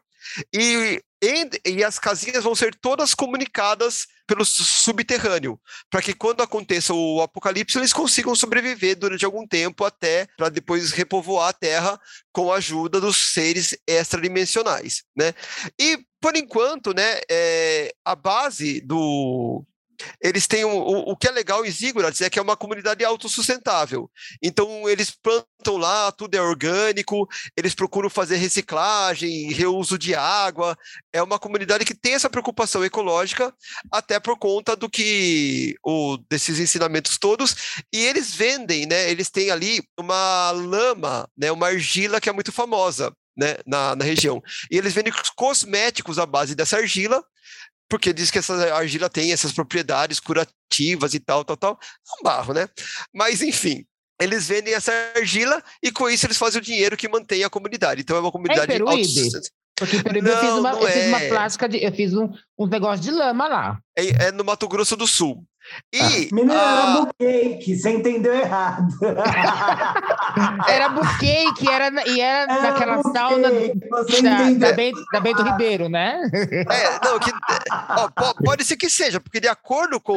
e, e, e as casinhas vão ser todas comunicadas pelo subterrâneo, para que quando aconteça o apocalipse eles consigam sobreviver durante algum tempo até para depois repovoar a Terra com a ajuda dos seres extradimensionais, né? E por enquanto, né, é, a base do eles têm o, o que é legal em Zigurats é que é uma comunidade autossustentável. Então eles plantam lá, tudo é orgânico, eles procuram fazer reciclagem, reuso de água. É uma comunidade que tem essa preocupação ecológica, até por conta do que o desses ensinamentos todos. E eles vendem, né? Eles têm ali uma lama, né? Uma argila que é muito famosa. Né, na, na região. E eles vendem cosméticos à base dessa argila, porque diz que essa argila tem essas propriedades curativas e tal, tal, tal. É um barro, né? Mas, enfim, eles vendem essa argila e com isso eles fazem o dinheiro que mantém a comunidade. Então é uma comunidade É Peruíbe? Porque em Peruíbe eu fiz Não, uma, não eu fiz uma é. plástica, de, eu fiz um, um negócio de lama lá. É, é no Mato Grosso do Sul. E Menina, era a- bucake, você entendeu errado. Era bucake, era, na- e era Era naquela sauna bucake, você da, da. Bento, da Bento Ribeiro, né? É, não, que, ó, po- pode ser que seja, porque de acordo com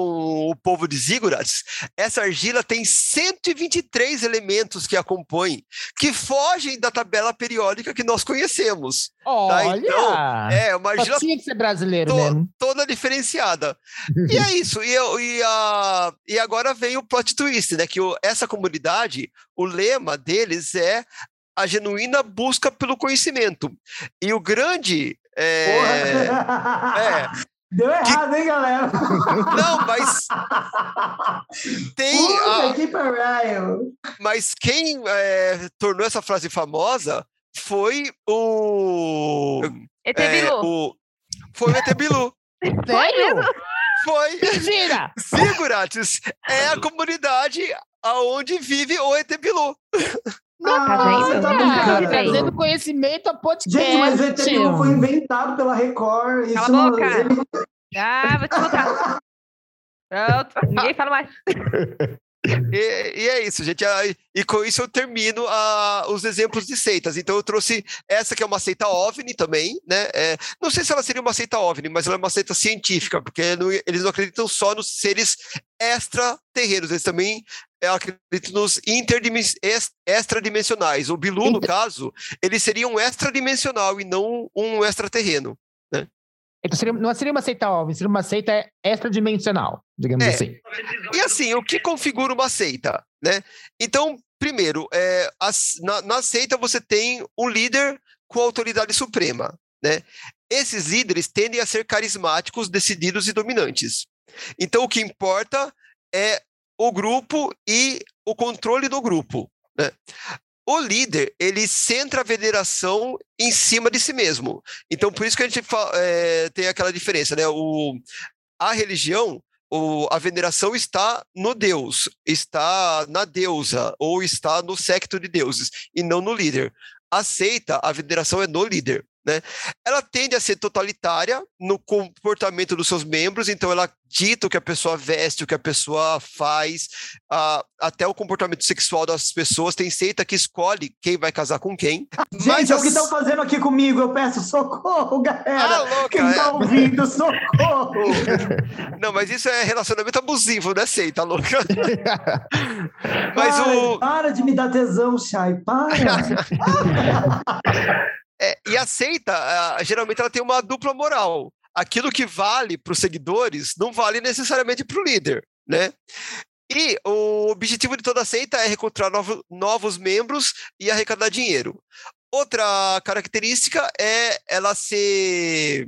o povo de Zigurats, essa argila tem 123 elementos que a compõem, que fogem da tabela periódica que nós conhecemos. Olha! então, É, uma Só tinha que ser brasileiro to- mesmo. toda diferenciada. E é isso. E, eu- e, a, e agora vem o plot twist, né? Que o- essa comunidade, o lema deles é a genuína busca pelo conhecimento. E o grande. é, Porra. é. Deu errado, hein, galera? não, mas tem. Puta a- que mas quem é, tornou essa frase famosa foi o. ET é, o foi o ET Bilu. Sério? Foi. Mentira! É a comunidade aonde vive o ET Bilu. Tá vendo? tá Ah, brincando. trazendo conhecimento a podcast. Gente, mas o ET Bilu foi inventado pela Record. Isso Cala a não- boca. ele- Ah, vou te botar. Pronto, ninguém fala mais. E, e é isso, gente. Ah, E com isso eu termino ah, os exemplos de seitas. Então eu trouxe essa que é uma seita OVNI também, né? É, não sei se ela seria uma seita OVNI, mas ela é uma seita científica, porque não- eles não acreditam só nos seres extraterrenos, eles também acreditam nos extradimensionais. O Bilu, no Inter- caso, ele seria um extradimensional e não um extraterreno. Então seria, não seria uma seita OVNI, seria uma seita extradimensional, digamos É. assim. E assim, o que configura uma seita, né? Então, primeiro, é, na, na seita você tem um líder com autoridade suprema, né? Esses líderes tendem a ser carismáticos, decididos e dominantes. Então, o que importa é o grupo e o controle do grupo, né? O líder, ele centra a veneração em cima de si mesmo. Então, por isso que a gente é, tem aquela diferença, né? O, a religião, o- a veneração está no Deus, está na deusa, ou está no secto de deuses, e não no líder. A seita, a veneração é no líder. Né? Ela tende a ser totalitária no comportamento dos seus membros, então ela dita o que a pessoa veste, o que a pessoa faz, ah, até o comportamento sexual das pessoas. Tem seita que escolhe quem vai casar com quem. Gente, é o que as- estão fazendo aqui comigo. Eu peço socorro, Ah, galera. louca! Quem tá é. ouvindo, socorro. Não, mas isso é relacionamento abusivo, né, seita, louca? mas para, o. para de me dar tesão, Chay. Para. É, e a seita, ah, geralmente, ela tem uma dupla moral. Aquilo que vale para os seguidores não vale necessariamente para o líder, né? E o objetivo de toda seita é recrutar novo- novos membros e arrecadar dinheiro. Outra característica é ela ser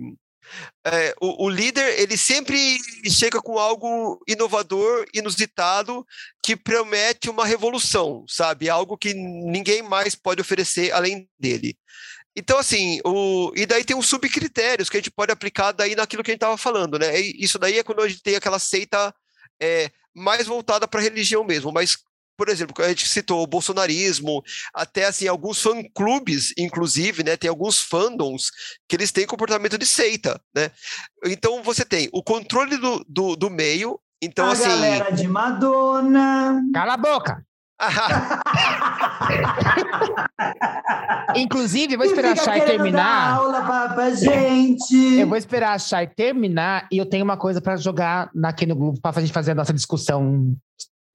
é, o, o líder ele sempre chega com algo inovador, inusitado, que promete uma revolução, sabe? Algo que ninguém mais pode oferecer além dele. Então, assim, o, e daí tem uns subcritérios que a gente pode aplicar daí naquilo que a gente estava falando, né? E isso daí é quando a gente tem aquela seita é, mais voltada para a religião mesmo, mas por exemplo, a gente citou o bolsonarismo, até assim, alguns fã-clubes, inclusive, né? Tem alguns fandoms que eles têm comportamento de seita, né? Então você tem o controle do, do, do meio, então a assim. galera de Madonna. Cala a boca! Inclusive, eu vou esperar a Chay terminar. aula pra, pra gente. Eu vou esperar a Chay terminar e eu tenho uma coisa pra jogar aqui no grupo pra gente fazer a nossa discussão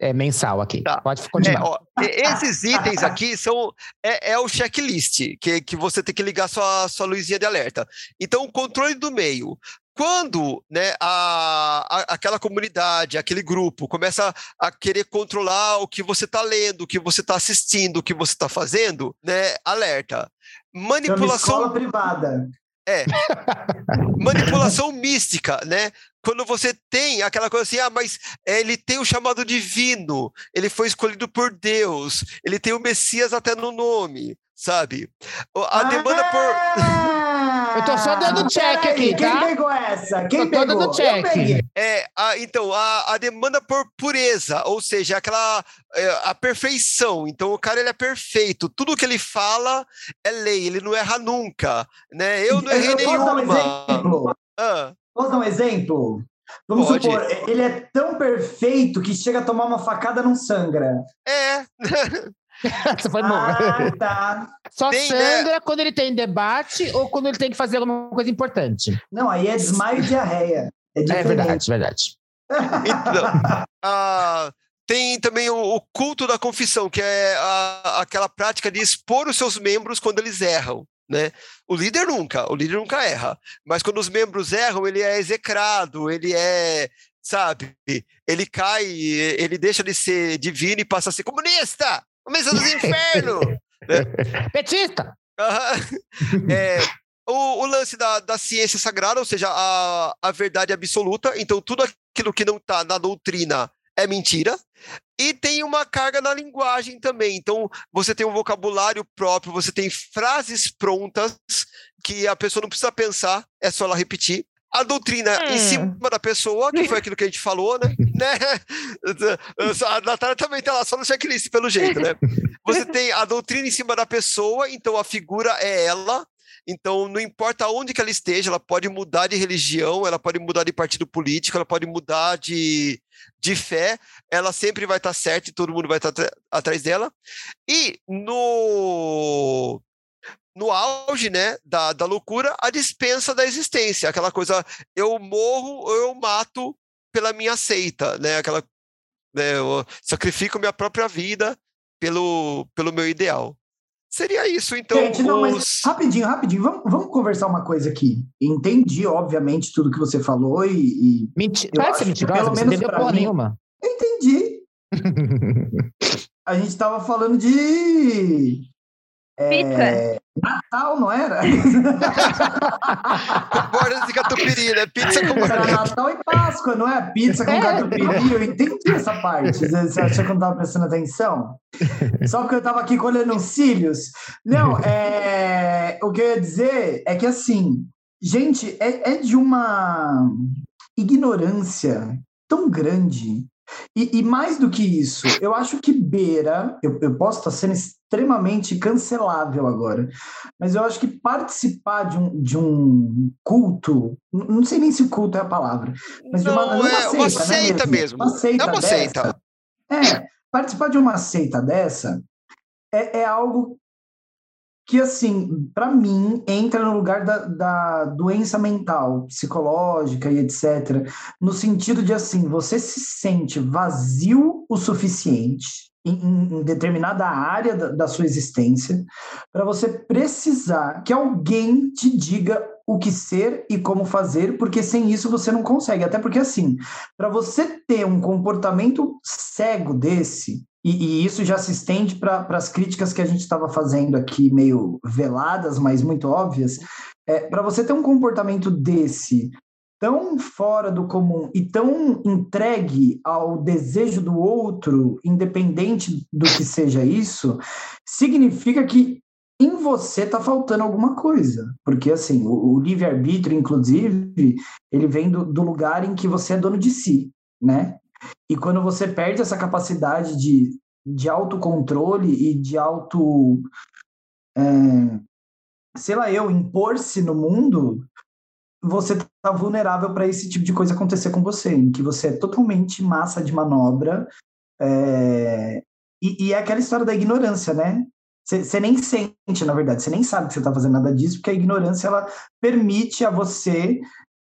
é, mensal aqui. Tá. Pode É, continuar. ó, e- esses itens aqui são é, é o checklist que, que você tem que ligar sua, sua luzinha de alerta. Então, o controle do meio. Quando né, a, a- aquela comunidade, aquele grupo começa a querer controlar o que você está lendo, o que você está assistindo, o que você está fazendo, né, alerta. Chama Manipulação escola privada. manipulação mística, né? Quando você tem aquela coisa assim, ah, mas eh, ele tem o chamado divino, ele foi escolhido por Deus, ele tem o Messias até no nome, sabe? A demanda por. Ah, Eu tô só dando check peraí, aqui, tá? Quem pegou essa? Quem Tô pegou? dando Eu check. peguei. É, a- então, a, a demanda por pureza, ou seja, aquela é, a perfeição. Então, o cara ele é perfeito, tudo que ele fala é lei, ele não erra nunca, né? Eu não errei Eu posso dar um nenhuma. exemplo? Ah, Posso dar um exemplo? Vamos Pode. supor, ele é tão perfeito que chega a tomar uma facada não sangra. é, Essa foi. Ah, tá. Só tem, né? sangra quando ele tem debate ou quando ele tem que fazer alguma coisa importante. Não, aí é desmaio e diarreia. É, É verdade, verdade. Então, ah, tem também o, o culto da confissão, que é a- aquela prática de expor os seus membros quando eles erram. Né? O líder nunca, o líder nunca erra. Mas quando os membros erram, ele é execrado, ele é, sabe, ele cai, ele deixa de ser divino e passa a ser comunista, comunista dos infernos. Petista! Aham. É, o, o lance da, da ciência sagrada, ou seja, a, a verdade absoluta, então tudo aquilo que não está na doutrina é mentira. E tem uma carga na linguagem também. Então, você tem um vocabulário próprio, você tem frases prontas que a pessoa não precisa pensar, é só ela repetir. A doutrina em Hum. cima da pessoa, que foi aquilo que a gente falou, né? né? A Natália também tá lá só no checklist, pelo jeito, né? Você tem a doutrina em cima da pessoa, então a figura é ela. Então, não importa onde que ela esteja, ela pode mudar de religião, ela pode mudar de partido político, ela pode mudar de, de fé, ela sempre vai estar certa e todo mundo vai estar atrás dela. E no, no auge né, da, da loucura, a dispensa da existência, aquela coisa, eu morro ou eu mato pela minha seita, né? Aquela, né, eu sacrifico minha própria vida pelo, pelo meu ideal. Seria isso, então. Gente, não, mas rapidinho, rapidinho, vamos, vamos conversar uma coisa aqui. Entendi, obviamente, tudo que você falou e, e Menti... Eu Para de acho ser que mentirosa, pelo você menos entendeu pra porra mim- nenhuma. eu entendi. A gente estava falando de Pizza. Natal, não era? com bordas de catupiry, né? Pizza com Era. Natal e Páscoa, não é? Pizza com É. catupiry, eu entendi essa parte. Você achou que eu não estava prestando atenção? Só que eu estava aqui colhendo os cílios. Não, é... o que eu ia dizer é que, assim, gente, é, é de uma ignorância tão grande. E, e mais do que isso, eu acho que beira, eu, eu posso estar sendo extremamente cancelável agora, mas eu acho que participar de um, de um culto, não sei nem se culto é a palavra, mas de uma, Não, uma é uma seita, né, seita mesmo. Uma seita É uma dessa, seita. É, participar de uma seita dessa é, é algo que, assim, para mim, entra no lugar da, da doença mental, psicológica e etc. No sentido de, assim, você se sente vazio o suficiente em, em- determinada área da, da sua existência para você precisar que alguém te diga o que ser e como fazer, porque sem isso você não consegue. Até porque, assim, para você ter um comportamento cego desse, e, e isso já se estende para as críticas que a gente estava fazendo aqui, meio veladas, mas muito óbvias, é, para você ter um comportamento desse tão fora do comum e tão entregue ao desejo do outro, independente do que seja isso, significa que em você está faltando alguma coisa. Porque, assim, o, o livre-arbítrio, inclusive, ele vem do, do lugar em que você é dono de si, né? E quando você perde essa capacidade de de autocontrole e de auto. É, sei lá, eu, impor-se no mundo, você está vulnerável para esse tipo de coisa acontecer com você, em que você é totalmente massa de manobra. É, e, e é aquela história da ignorância, né? Você nem sente, na verdade, você nem sabe que você está fazendo nada disso, porque a ignorância ela permite a você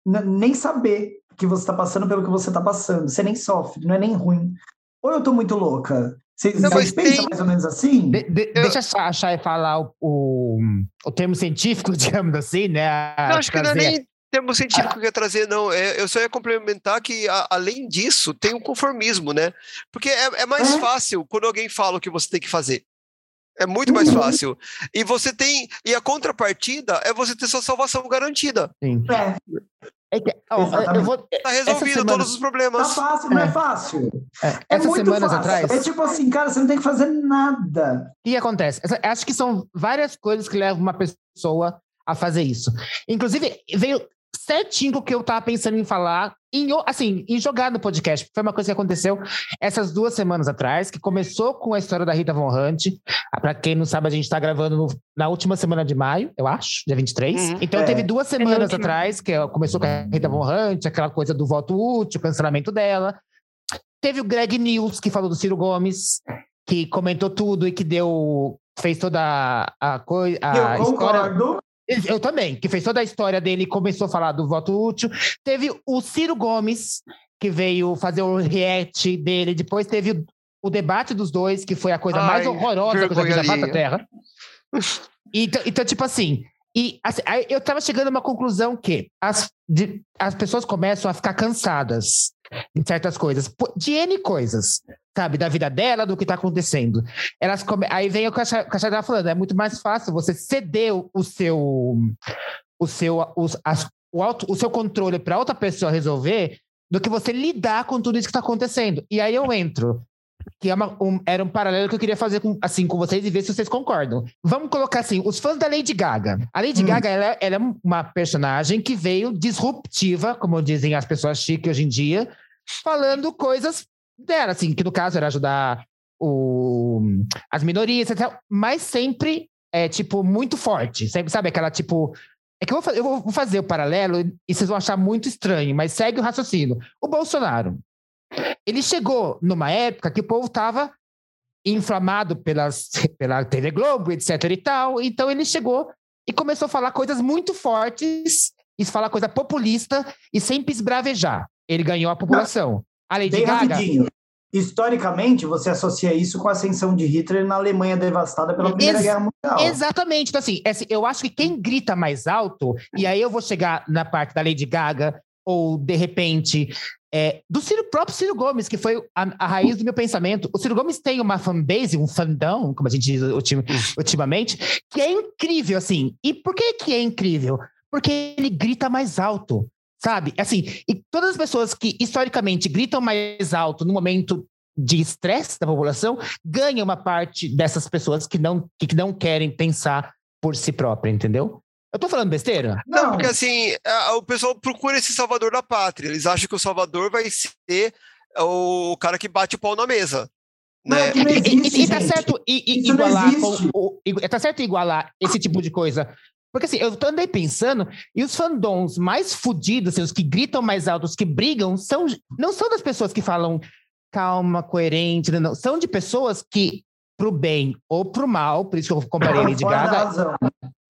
nem saber que você está passando pelo que você está passando. Você nem sofre, não é nem ruim. Ou eu estou muito louca? Vocês pensam tem... mais ou menos assim? De, de, eu... Deixa a Chay falar o, o, o, termo científico, digamos assim, né? não, acho trazer... que não é nem termo científico que eu ia trazer, não. É, eu só ia complementar que, a, além disso, tem um conformismo, né? Porque é, é mais é? fácil quando alguém fala o que você tem que fazer. É muito mais uhum. fácil. E você tem. E a contrapartida é você ter sua salvação garantida. Sim. É. É que, ó, eu vou, tá resolvido semana, todos os problemas. Tá fácil, não é, é fácil. É, é essas semanas fácil. atrás. É tipo assim, cara, você não tem que fazer nada. O que acontece? Acho que são várias coisas que levam uma pessoa a fazer isso. Inclusive, veio certinho o que eu tava pensando em falar, em, assim, em jogar no podcast. Foi uma coisa que aconteceu essas duas semanas atrás, que começou com a história da Rita Von Hunt. Ah, Para quem não sabe, a gente tá gravando no, na última semana de maio, eu acho, dia 23. Uhum. Então é. teve duas semanas atrás, que começou com a Rita Von Hunt, aquela coisa do voto útil, cancelamento dela. Teve o Greg News, que falou do Ciro Gomes, que comentou tudo e que deu fez toda a coisa. Eu concordo. Eu também, que fez toda a história dele e começou a falar do voto útil. Teve o Ciro Gomes, que veio fazer o react dele. Depois teve o debate dos dois, que foi a coisa Ai, mais horrorosa que eu já vi na da Terra. Então, então, tipo assim, e assim, eu tava chegando a uma conclusão que as, de, as pessoas começam a ficar cansadas em certas coisas, de N coisas, sabe, da vida dela, do que tá acontecendo. Elas come... Aí vem o que a tava falando, é muito mais fácil você ceder o seu o seu, o, o, auto, o seu controle para outra pessoa resolver do que você lidar com tudo isso que está acontecendo. E aí eu entro que é uma, um, era um paralelo que eu queria fazer com, assim, com vocês e ver se vocês concordam. Vamos colocar assim, os fãs da Lady Gaga. A Lady hum. Gaga, ela, ela, é uma personagem que veio disruptiva, como dizem as pessoas chiques hoje em dia, falando coisas dela, assim, que no caso era ajudar o, as minorias, etc., mas sempre é, tipo, muito forte. Sempre, sabe, aquela, tipo... É que eu vou, eu vou fazer o paralelo e vocês vão achar muito estranho, mas segue o raciocínio. O Bolsonaro, ele chegou numa época que o povo estava inflamado pelas, pela TV Globo, etc e tal. Então ele chegou e começou a falar coisas muito fortes, e falar coisa populista e sempre esbravejar. Ele ganhou a população. A Lady Bem Gaga... Rapidinho. Historicamente, você associa isso com a ascensão de Hitler na Alemanha devastada pela Primeira Ex Guerra Mundial. Exatamente. Então, assim, eu acho que quem grita mais alto, e aí eu vou chegar na parte da Lady Gaga, ou de repente é, do Ciro, próprio Ciro Gomes, que foi a, a, raiz do meu pensamento. O Ciro Gomes tem uma fanbase, um fandom, como a gente diz ultim, ultimamente, que é incrível, assim. E por que que é incrível? Porque ele grita mais alto, sabe? Assim, e todas as pessoas que historicamente gritam mais alto no momento de estresse da população ganham uma parte dessas pessoas que não, que não querem pensar por si própria, entendeu? Eu tô falando besteira? Não, não, porque assim, o pessoal procura esse salvador da pátria. Eles acham que o salvador vai ser o cara que bate o pau na mesa. Né? Não, existe, e, e, tá certo e, e igualar o, o, tá certo igualar esse tipo de coisa. Porque assim, eu andei pensando, e os fandoms mais fodidos, assim, os que gritam mais alto, os que brigam, são, não são das pessoas que falam calma, coerente, não, são de pessoas que, pro bem ou pro mal, por isso que eu comparei Lady Gaga,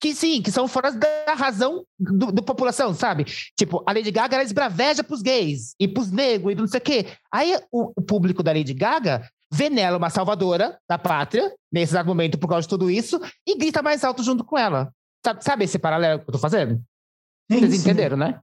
que sim, que são fora da razão do, do população, sabe? Tipo, a Lady Gaga ela esbraveja pros gays e pros negros e não sei o quê. Aí o, o, público da Lady Gaga vê nela uma salvadora da pátria, nesse argumento por causa de tudo isso, e grita mais alto junto com ela. Sabe, sabe esse paralelo que eu tô fazendo? Vocês entenderam, né?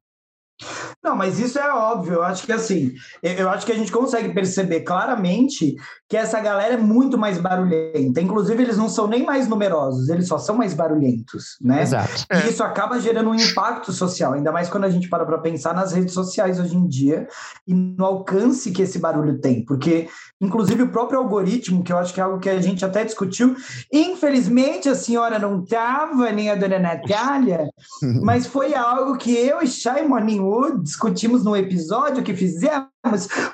Não, mas isso é óbvio. Eu acho que assim, eu acho que a gente consegue perceber claramente que essa galera é muito mais barulhenta. Inclusive, eles não são nem mais numerosos, eles só são mais barulhentos, né? Exato. E é. isso acaba gerando um impacto social, ainda mais quando a gente para para pensar nas redes sociais hoje em dia e no alcance que esse barulho tem, porque inclusive o próprio algoritmo, que eu acho que é algo que a gente até discutiu, infelizmente a senhora não estava, nem a dona Natália, mas foi algo que eu e Shai Morning Wood discutimos no episódio que fizemos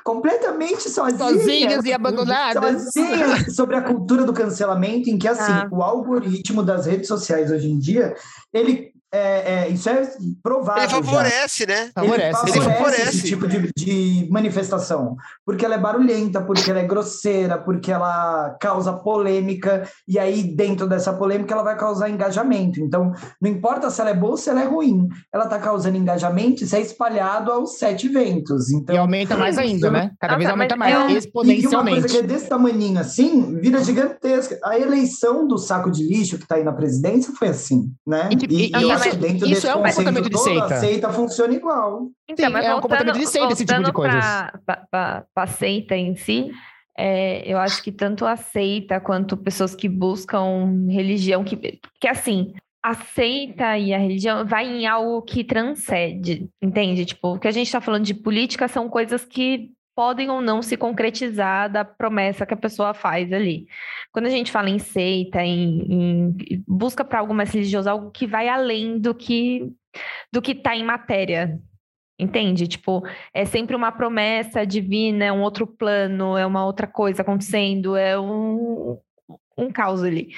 completamente sozinhas. Sozinhas e abandonadas. Sozinhas sobre a cultura do cancelamento, em que, assim, Ah. o algoritmo das redes sociais hoje em dia, ele. É, é, isso é provável. Ele já. favorece, né? Favorece. Ele favorece, favorece. esse tipo de, de manifestação. Porque ela é barulhenta, porque ela é grosseira, porque ela causa polêmica, e aí, dentro dessa polêmica, ela vai causar engajamento. Então, não importa se ela é boa ou se ela é ruim, ela está causando engajamento e isso é espalhado aos sete ventos. Então, E aumenta mais ainda, né? Cada vez aumenta mais, é um- e uma coisa exponencialmente. que é desse tamanhinho assim, vira gigantesca. A eleição do saco de lixo que está aí na presidência foi assim, né? E, tipo, e- e acho isso- dentro isso desse é um comportamento de seita. A seita funciona igual. Então, Sim, mas é um voltando, comportamento de seita esse tipo de pra- pra- pra seita em si, é, eu acho que tanto a seita quanto pessoas que buscam religião, que, que assim, a seita e a religião vai em algo que transcende, entende? Tipo, o que a gente está falando de política são coisas que podem ou não se concretizar da promessa que a pessoa faz ali. Quando a gente fala em seita, em, em busca para algo mais religioso, algo que vai além do que do que está em matéria, Entende? Tipo, é sempre uma promessa divina, é um outro plano, é uma outra coisa acontecendo, é um, um caos ali.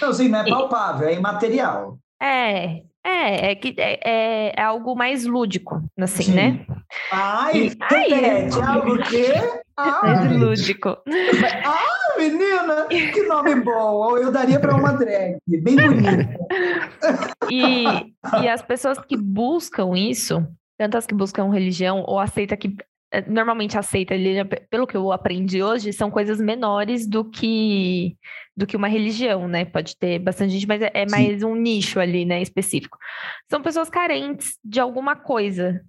Não, assim, não é E- palpável, é imaterial. É, é, é que é, é- é algo mais lúdico, assim, Sim. né? Ai, Ai. repete, algo que... Mais Ai, lúdico. menina, que nome bom. Eu daria para uma drag, bem bonita. E, e as pessoas que buscam isso, tanto as que buscam religião ou aceita que normalmente aceita pe- pelo que eu aprendi hoje, são coisas menores do que do que uma religião, né? Pode ter bastante gente, mas é, é mais um nicho ali, né, específico. São pessoas carentes de alguma coisa.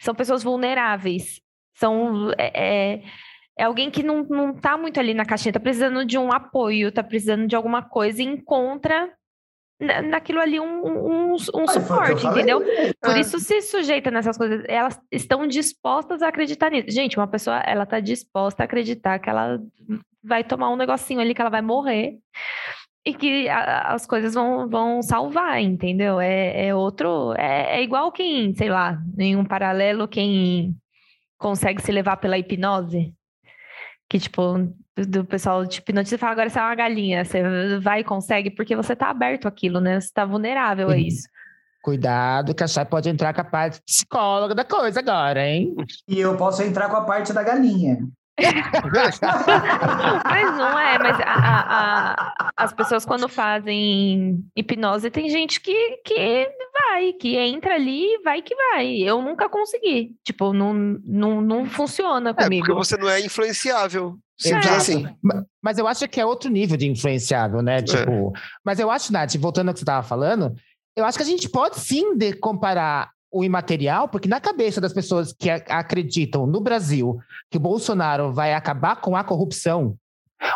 São pessoas vulneráveis. São é, é- é alguém que não, não tá muito ali na caixinha, tá precisando de um apoio, tá precisando de alguma coisa e encontra naquilo ali um, um, um eu suporte, entendeu? Por É. isso se sujeita nessas coisas. Elas estão dispostas a acreditar nisso. Gente, uma pessoa, ela tá disposta a acreditar que ela vai tomar um negocinho ali, que ela vai morrer. E que a- as coisas vão, vão salvar, entendeu? É, é outro. É, é igual quem, sei lá, em um paralelo, quem consegue se levar pela hipnose. Que, tipo, do, pessoal te hipnotiza e fala, agora você é uma galinha, você vai e consegue, porque você tá aberto àquilo, né? Você tá vulnerável a isso. Cuidado, que a Chay pode entrar com a parte psicóloga da coisa agora, hein? E eu posso entrar com a parte da galinha. Mas não é, mas a- a- a- as pessoas quando fazem hipnose, tem gente que, que vai, que entra ali e vai que vai. Eu nunca consegui. Tipo, não, não, não funciona É, porque comigo. você não é influenciável. Exato. assim. Ma- Mas eu acho que é outro nível de influenciável, né? Tipo, mas eu acho, Nath, voltando ao que você estava falando, eu acho que a gente pode sim de comparar o imaterial, porque na cabeça das pessoas que acreditam no Brasil que o Bolsonaro vai acabar com a corrupção,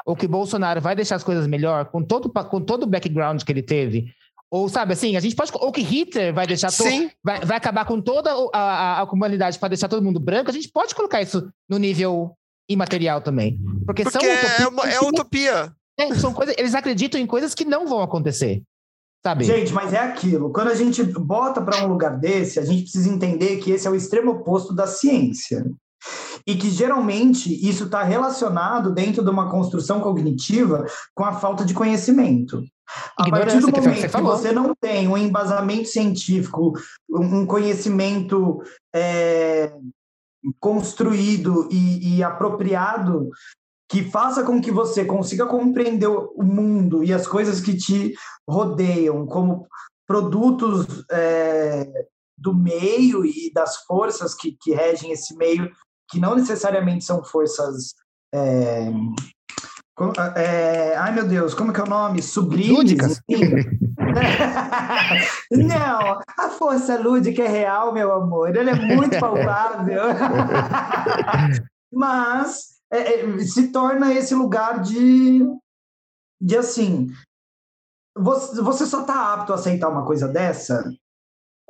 ou que o Bolsonaro vai deixar as coisas melhor com todo, com todo o background que ele teve, ou sabe assim, a gente pode. Ou que Hitler vai deixar to- Sim, vai, vai acabar com toda a, a, a comunidade para deixar todo mundo branco, a gente pode colocar isso no nível imaterial também. Porque, porque são é, uma, é utopia. é, são coisas, eles acreditam em coisas que não vão acontecer. Sabe? Gente, mas é aquilo. Quando a gente bota para um lugar desse, a gente precisa entender que esse é o extremo oposto da ciência. E que geralmente isso está relacionado dentro de uma construção cognitiva com a falta de conhecimento. A partir do que foi o que momento você que você não tem um embasamento científico, um um conhecimento é, construído e, e apropriado que faça com que você consiga compreender o mundo e as coisas que te rodeiam como produtos é, do meio e das forças que, que regem esse meio, que não necessariamente são forças. é, é, ai meu Deus, como que é o nome? Sublimes? Lúdicas. Não, a força lúdica é real, meu amor. Ela é muito palpável. Mas é, é, se torna esse lugar de, de assim, você, você só está apto a aceitar uma coisa dessa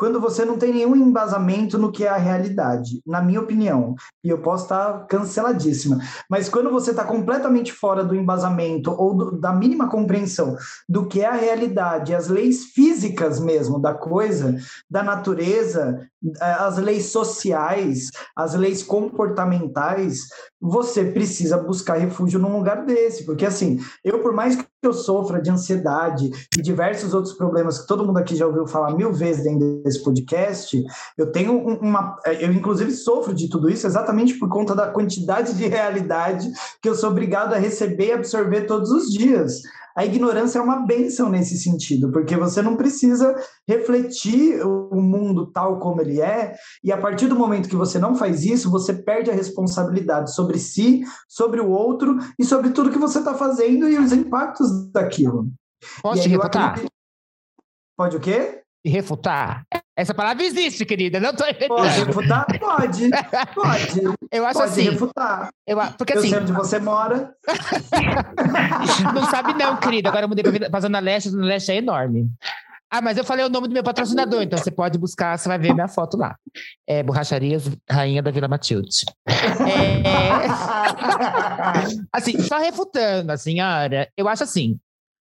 quando você não tem nenhum embasamento no que é a realidade, na minha opinião. E eu posso estar canceladíssima. Mas quando você está completamente fora do embasamento ou do, da mínima compreensão do que é a realidade, as leis físicas mesmo da coisa, da natureza, as leis sociais, as leis comportamentais, você precisa buscar refúgio num lugar desse, porque assim, eu por mais que eu sofra de ansiedade e diversos outros problemas que todo mundo aqui já ouviu falar mil vezes dentro desse podcast, eu tenho uma, eu inclusive sofro de tudo isso exatamente por conta da quantidade de realidade que eu sou obrigado a receber e absorver todos os dias a ignorância é uma benção nesse sentido, porque você não precisa refletir o mundo tal como ele é, e a partir do momento que você não faz isso, você perde a responsabilidade sobre si, sobre o outro e sobre tudo que você está fazendo e os impactos daquilo. Posso te refutar? Acredito... Pode o quê? refutar? Essa palavra existe, querida. Não tô Pode refutar? Pode. Pode. Eu acho Pode assim. refutar. Eu, porque eu assim. sei onde você mora. não sabe, não, querida. Agora eu mudei pra, Zona Leste, a Zona Leste é enorme. Ah, mas eu falei o nome do meu patrocinador, então você pode buscar, você vai ver minha foto lá. É Borracharias Rainha da Vila Matilde. É... assim, só refutando, assim, senhora, eu acho assim,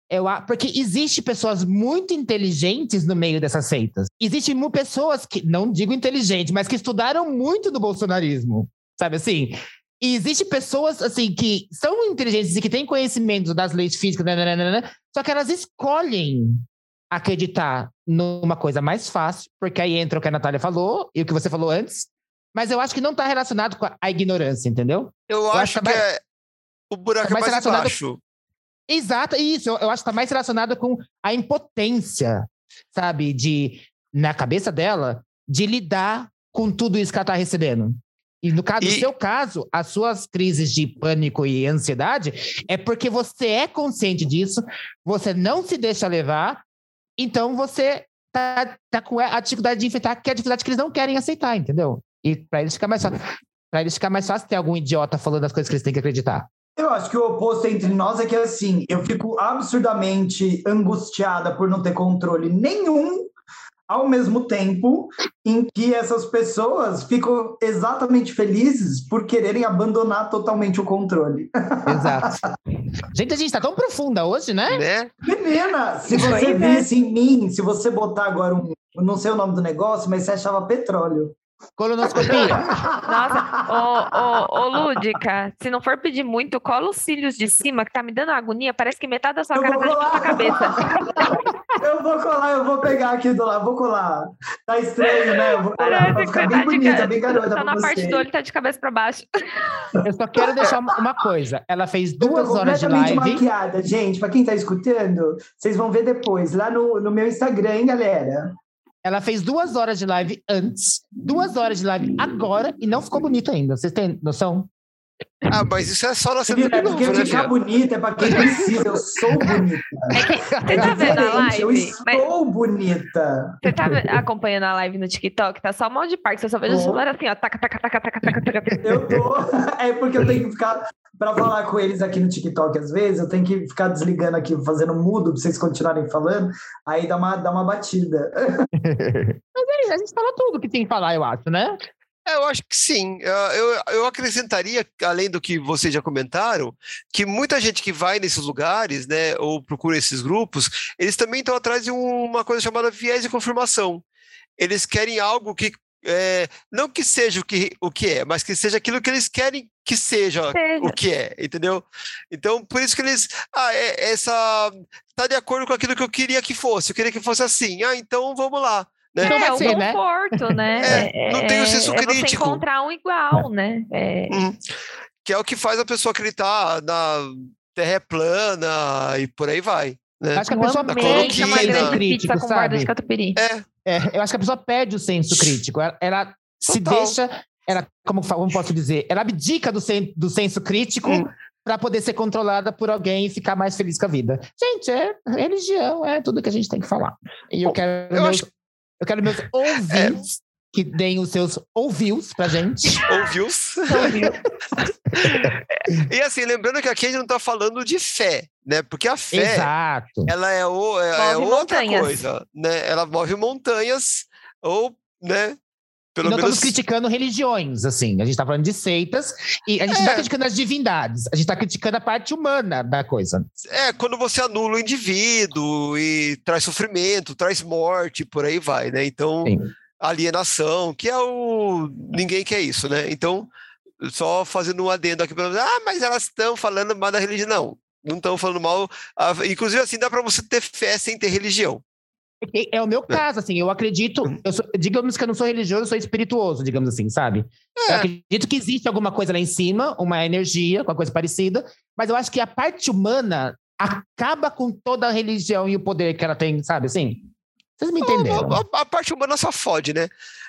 eu, porque existe pessoas muito inteligentes no meio dessas seitas. Existem pessoas que, não digo inteligentes, mas que estudaram muito do bolsonarismo. Sabe assim? E existem pessoas assim que são inteligentes e que têm conhecimento das leis físicas, nananana, né, né, né, só que elas escolhem acreditar numa coisa mais fácil, porque aí entra o que a Natália falou e o que você falou antes. Mas eu acho que não está relacionado com a ignorância, entendeu? Eu, eu acho, que, que é... o buraco tá é mais, mais embaixo. Exato, isso. Eu, eu acho que está mais relacionado com a impotência, sabe? De, na cabeça dela, de lidar com tudo isso que ela está recebendo. E no caso, e... no seu caso, as suas crises de pânico e ansiedade é porque você é consciente disso, você não se deixa levar, então você tá, tá com a dificuldade de enfrentar, que é a dificuldade que eles não querem aceitar, entendeu? E para eles ficar mais fácil. Para eles ficar mais fácil ter algum idiota falando as coisas que eles têm que acreditar. Eu acho que o oposto entre nós é que, assim, eu fico absurdamente angustiada por não ter controle nenhum, ao mesmo tempo em que essas pessoas ficam exatamente felizes por quererem abandonar totalmente o controle. Exato. Gente, a gente tá tão profunda hoje, né? né? Menina, se você visse em mim, se você botar agora um, não sei o nome do negócio, mas você achava petróleo. Colonoscopia. Nossa, ô, ô, ô, Lúdica, se não for pedir muito, cola os cílios de cima, que tá me dando agonia. Parece que metade da sua eu cara tá na sua cabeça. eu vou colar, eu vou pegar aqui do lado, vou colar. Tá estranho, né? Eu vou colar, Parece ficar bem bonita, ca... bem garota Tá na você. parte do olho, tá de cabeça pra baixo. Eu só quero deixar uma coisa. Ela fez duas horas de live. maquiada, gente. Pra quem tá escutando, vocês vão ver depois, lá no, no meu Instagram, hein, galera. Ela fez duas horas de live antes, duas horas de live agora e não ficou bonita ainda. Vocês têm noção? Ah, mas isso é só na cena de novo, né, ficar bonita é pra quem precisa. Eu sou bonita. É que, você tá vendo a live? Eu estou bonita. Você tá acompanhando a live no TikTok? Tá só um monte de parque. Você só vê o celular assim, ó. Taca, taca, taca, taca, taca, taca. Eu tô. É porque eu tenho que ficar para falar com eles aqui no TikTok, às vezes, eu tenho que ficar desligando aqui, fazendo mudo para vocês continuarem falando, aí dá uma, dá uma batida. Mas é isso, a gente fala tudo que tem que falar, eu acho, né? É, eu acho que sim. Eu, eu acrescentaria, além do que vocês já comentaram, que muita gente que vai nesses lugares, né, ou procura esses grupos, eles também estão atrás de uma coisa chamada viés de confirmação. Eles querem algo que é, não que seja o que, o que é, mas que seja aquilo que eles querem que seja, seja. o que é, entendeu? Então, por isso que eles. Ah, é, essa. Está de acordo com aquilo que eu queria que fosse. Eu queria que fosse assim. Ah, então vamos lá. Né? Então é, o ser, né? conforto, né? É, não tem o senso é, crítico. É você encontrar um igual, né? É... Hum, que é o que faz a pessoa acreditar na terra é plana e por aí vai. Né? Acho que a pessoa na perde o senso crítico, sabe? É. é. eu acho que a pessoa perde o senso crítico. Ela, ela se deixa, ela, como, como posso dizer, ela abdica do, sen, do senso crítico hum. para poder ser controlada por alguém e ficar mais feliz com a vida. Gente, é religião, é tudo que a gente tem que falar. E eu quero eu meus, acho... eu quero meus ouvintes é que deem os seus ouvios pra gente. Ouvios. e assim, lembrando que aqui a gente não tá falando de fé, né? Porque a fé, Exato. ela é, o, é, é outra montanhas. coisa, né? Ela move montanhas, Ou, né? Pelo não menos. estamos criticando religiões, assim. A gente tá falando de seitas e a gente não É. tá criticando as divindades. A gente tá criticando a parte humana da coisa. É, quando você anula o indivíduo e traz sofrimento, traz morte, por aí vai, né? Então, Sim. Alienação, que é o. Ninguém quer isso, né? Então, só fazendo um adendo aqui, pra... ah, mas elas estão falando mal da religião. Não, não estão falando mal. Inclusive, assim, dá para você ter fé sem ter religião. É- É o meu caso, assim. Eu acredito. Eu sou- digamos que eu não sou religioso, eu sou espirituoso, digamos assim, sabe? É. Eu acredito que existe alguma coisa lá em cima, uma energia, alguma coisa parecida, mas eu acho que a parte humana acaba com toda a religião e o poder que ela tem, sabe assim? Vocês me entenderam? A, a- a parte humana só fode, né?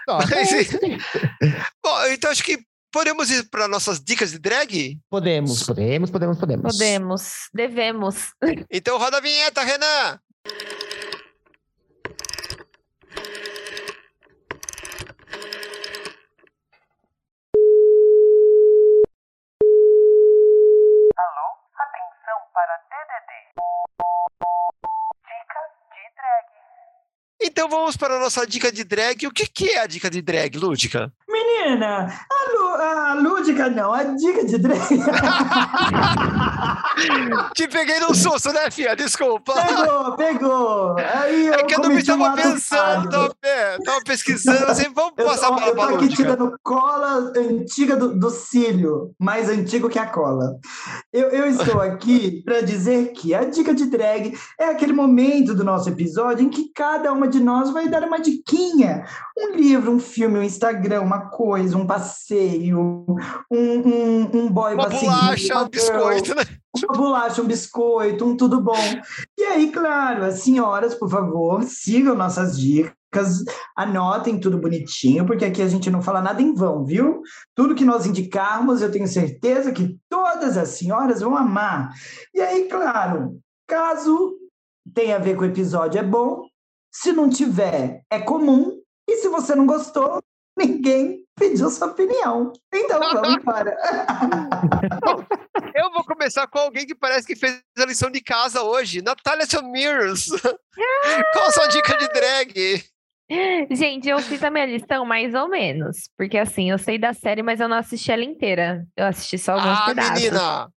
Ó, mas- é, Bom, então acho que podemos ir para nossas dicas de drag? podemos, podemos, podemos, podemos. Podemos, devemos. Então roda a vinheta, Renan! Atenção para DDD. Então vamos para a nossa dica de drag. O que, que é a dica de drag, Lúdica? Menina, a, Lu, a Lúdica não, a dica de drag. Te peguei no susto, né, Fia? Desculpa. pegou, pegou. Aí eu É que eu não um estava pensando, tava, é, tava pesquisando, assim, vamos Eu, passar ó, para eu tô a aqui Lúdica. tirando cola antiga do, do cílio, mais antigo que a cola. Eu, eu estou aqui para dizer que a dica de drag é aquele momento do nosso episódio em que cada uma de nós vai dar uma diquinha. Um livro, um filme, um Instagram, uma coisa, um passeio, um, um, um boy Uma pra seguir, bolacha, uma um biscoito, né? uma bolacha, um biscoito, um tudo bom. E aí, claro, as senhoras, por favor, sigam nossas dicas, anotem tudo bonitinho, porque aqui a gente não fala nada em vão, viu? Tudo que nós indicarmos, eu tenho certeza que todas as senhoras vão amar. E aí, claro, caso tenha a ver com o episódio, é bom. Se não tiver, é comum. E se você não gostou, ninguém pediu sua opinião. Então, vamos para. Eu vou começar com alguém que parece que fez a lição de casa hoje. Natália Samirs. Qual a sua dica de drag? Gente, eu fiz a minha listão mais ou menos. Porque assim, eu sei da série, mas eu não assisti ela inteira. Eu assisti só alguns Ah, pedaços. menina!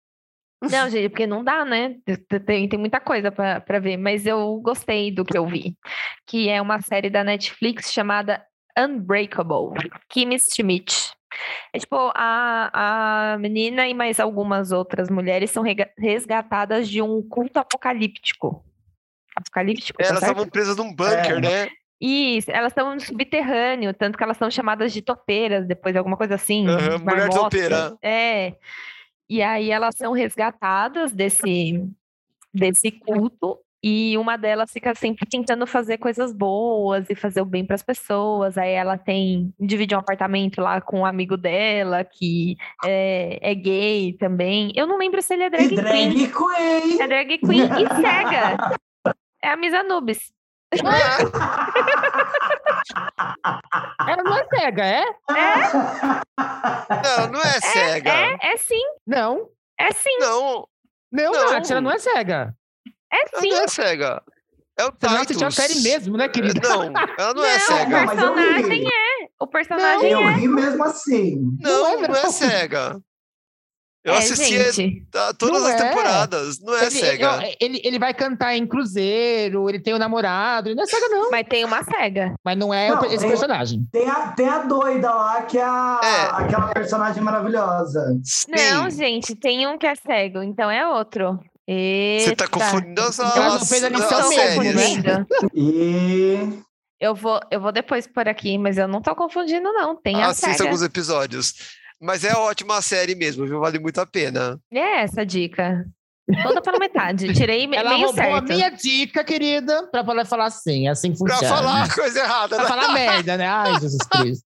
Não, gente, porque não dá, né? Tem, tem muita coisa pra ver, mas eu gostei do que eu vi. Que é uma série da Netflix chamada Unbreakable, Kimmy Schmidt. É tipo, a, a menina e mais algumas outras mulheres são resgatadas de um culto apocalíptico. Apocalíptico, tá Elas certo? estavam presas num bunker, É. né? Isso, elas estão no subterrâneo, tanto que elas são chamadas de topeiras, depois alguma coisa assim. Aham, mulher topeira. É. E aí elas são resgatadas desse, desse culto, e uma delas fica sempre tentando fazer coisas boas e fazer o bem para as pessoas. Aí ela tem, divide um apartamento lá com um amigo dela, que é, é gay também. Eu não lembro se ele é drag, E drag queen. queen. É drag queen e cega. É a Misa Nubes. Ela não é cega, é? Não, não é cega. É, é sim, Não. é sim, Não, Não, Não. Nath, ela não é cega. É ela sim. não é cega. É o Você não Titus. assistiu a série mesmo, né, querida? Não, ela não, é Não, cega. o mas eu personagem ri. é. O personagem Eu é. ri mesmo assim. Não, Não é não é não. cega. Eu é, assisti gente. tá, todas Não as é. temporadas. Não é ele, cega. Ele, ele, ele vai cantar em cruzeiro, ele tem um namorado, ele não é cega, não. Mas tem uma cega. Mas não é Não, esse tem- personagem. Tem a, tem a doida lá, que é, a, É. aquela personagem maravilhosa. Sim. Não, gente, tem um que é cego, então é outro. Você tá confundindo as, Ela não as, fez a Não lição mesmo. E Eu vou, eu vou depois por aqui, mas eu não tô confundindo, não. Tem a Assista cega. alguns episódios. Mas é ótima a série mesmo, viu? Vale muito a pena. É essa a dica. Toda pela metade. Tirei Ela meio roubou a certo. minha dica, querida, pra poder falar assim, assim Pra funciona. falar a coisa errada, Pra né? falar merda, né? Ai, Jesus Cristo.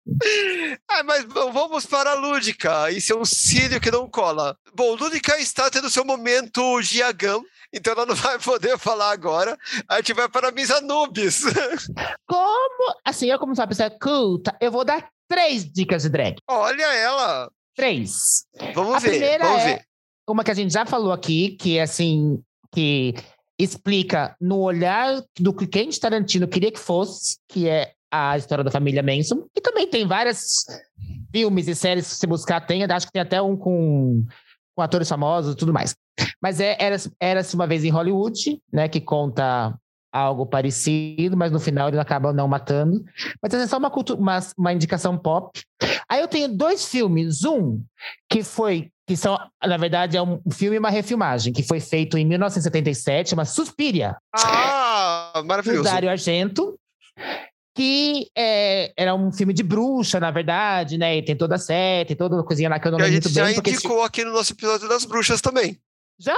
Ah, mas vamos para a Lúdica. Isso é um cílio que não cola. Bom, Lúdica está tendo seu momento Giagão, então ela não vai poder falar agora. A gente vai para a Miss Anubis. Como, assim, eu como sou uma pessoa culta, eu vou dar três dicas de drag. Olha ela. Três. Vamos A ver, vamos é- ver. Uma que a gente já falou aqui, que é assim, que explica no olhar do que Quentin Tarantino queria que fosse, que é a história da família Manson, e também tem várias filmes e séries que se buscar tem, acho que tem até um com, com atores famosos e tudo mais. Mas é, era, era-se uma vez em Hollywood, né, que conta algo parecido, mas no final eles acabam não matando. Mas é só uma, uma, uma indicação pop. Aí eu tenho dois filmes. Um, que foi, que são, na verdade, é um filme e uma refilmagem, que foi feito em 1977, chama Suspiria, Ah, do maravilhoso. Dario Argento. Que é, era um filme de bruxa, na verdade, né? E tem toda a série, tem toda a coisinha lá que eu não a lembro gente muito já bem. Porque indicou aqui no nosso episódio das bruxas também. Já?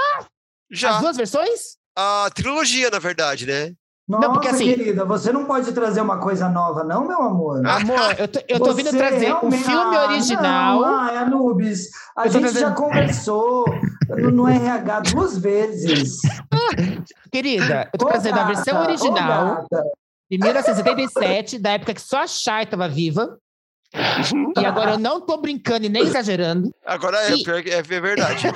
Já. As duas versões? A trilogia, na verdade, né? Nossa, porque assim- querida, você não pode trazer uma coisa nova, não, meu amor? Amor, eu tô, eu tô vindo trazer um realmente- filme Ah, original. Não, ah, Anubis, a Eu gente já trazendo- conversou no, no RH duas vezes. Querida, eu tô Ô, trazendo a gata, versão ô, original de 1977, da época que só a Shai tava viva. E agora eu não tô brincando e nem exagerando. Agora é, E- pior que é, é verdade.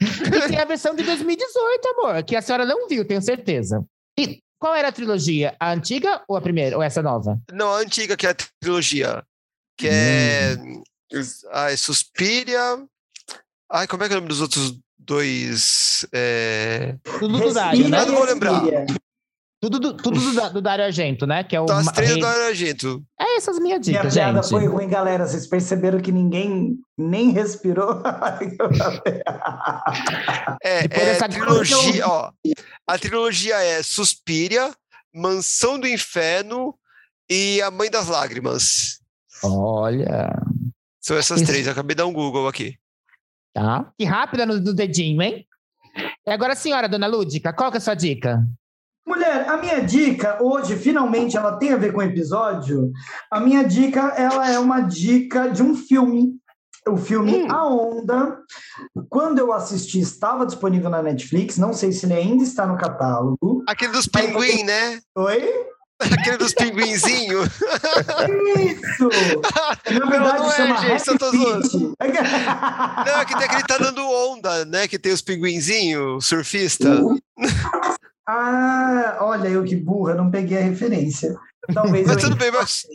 E tem a versão de 2018, amor, que a senhora não viu, tenho certeza. E qual era a trilogia? A antiga ou a primeira? Ou essa nova? Não, a antiga, que é a trilogia. Que é. Hum. Ai, Suspiria. Ai, como é que é o nome dos outros dois? É... Tudo do Dário, né? Eu não vou lembrar. Tudo, do, tudo do, do Dário Argento, né? Que é o Então, as ma- três rei- do Argento. É essas minhas Minha dicas, piada gente. foi ruim, galera. Vocês perceberam que ninguém nem respirou? É, é dessa trilogia, ó. A trilogia é Suspiria, Mansão do Inferno e A Mãe das Lágrimas. Olha, São essas Isso. três. Eu acabei de dar um Google aqui. tá? Que rápida no, no dedinho, hein? E agora, a senhora, dona Lúdica, qual que é a sua dica? Mulher, a minha dica hoje, finalmente, ela tem a ver com o episódio. A minha dica, ela é uma dica de um filme. O filme Hum. A Onda. Quando eu assisti, estava disponível na Netflix. Não sei se ele ainda está no catálogo. Aquele dos pinguim, né? Oi? Aquele dos pinguinzinhos. Isso! Na verdade, não é, chama gente, eu tô zoando. Não, é que tem aquele que tá dando onda, né? Que tem os pinguinzinhos, surfista. Ah, olha, eu que burra, não peguei a referência. Talvez Mas eu tudo bem, mas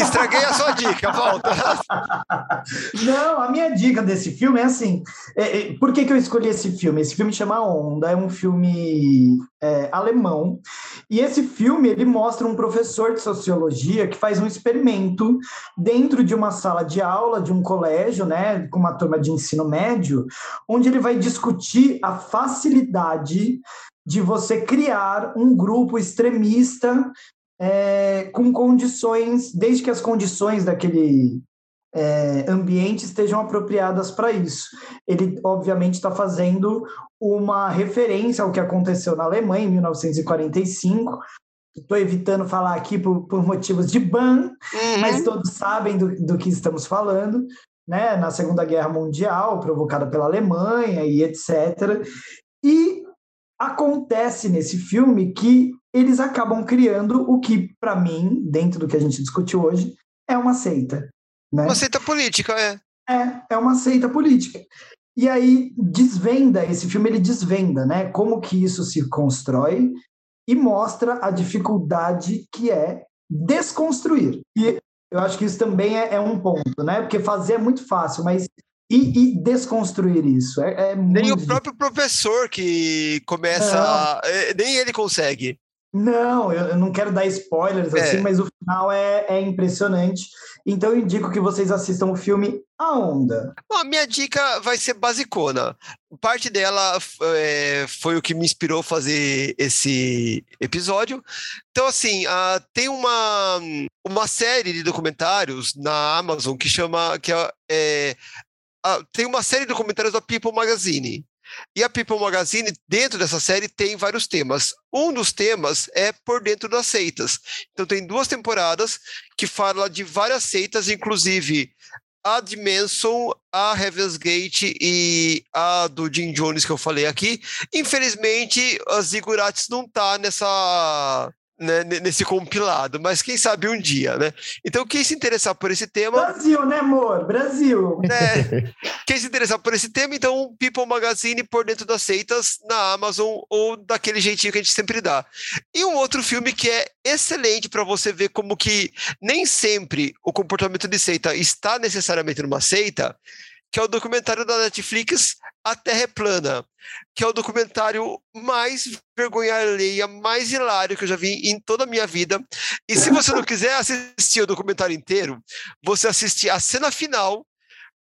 estraguei a sua dica, volta. Não, a minha dica desse filme é assim. é, é, por que, que eu escolhi esse filme? Esse filme chama Onda, é um filme é, alemão. E esse filme ele mostra um professor de sociologia que faz um experimento dentro de uma sala de aula de um colégio, né, com uma turma de ensino médio, onde ele vai discutir a facilidade de você criar um grupo extremista é, com condições, desde que as condições daquele é, ambiente estejam apropriadas para isso. Ele, obviamente, está fazendo uma referência ao que aconteceu na Alemanha em 1945. Estou evitando falar aqui por, por motivos de ban, mas Uhum. todos sabem do, do que estamos falando, né? Na Segunda Guerra Mundial, provocada pela Alemanha e etc. E acontece nesse filme que eles acabam criando o que, para mim, dentro do que a gente discutiu hoje, é uma seita. Né? Uma seita política, é. É, é uma seita política. E aí desvenda, esse filme ele desvenda, né? Como que isso se constrói e mostra a dificuldade que é desconstruir. E eu acho que isso também é, é um ponto, né? Porque fazer é muito fácil, mas e, e desconstruir isso é, é Nem muito o próprio professor que começa. A- é, nem ele consegue. Não, eu, eu não quero dar spoilers É. assim, mas o final é, é impressionante. Então eu indico que vocês assistam o filme A Onda. Bom, a minha dica vai ser basicona. Parte dela é, foi o que me inspirou a fazer esse episódio. Então, assim, ah, tem uma, uma série de documentários na Amazon que chama. Que é, ah, tem uma série de documentários da People Magazine. E a People Magazine, dentro dessa série, tem vários temas. Um dos temas é por dentro das seitas. Então, tem duas temporadas que fala de várias seitas, inclusive a de Manson, a Heaven's Gate e a do Jim Jones que eu falei aqui. Infelizmente, a Zigurates não tá nessa né, ne- nesse compilado, mas quem sabe um dia, né? Então, quem se interessar por esse tema, Brasil, né, amor? Brasil. né? Quem se interessar por esse tema, então, People Magazine por dentro das seitas na Amazon ou daquele jeitinho que a gente sempre dá. E um outro filme que é excelente para você ver como que nem sempre o comportamento de seita está necessariamente numa seita, que é o documentário da Netflix A Terra é Plana, que é o documentário mais vergonha alheia, mais hilário que eu já vi em toda a minha vida. E se você não quiser assistir o documentário inteiro, você assiste a cena final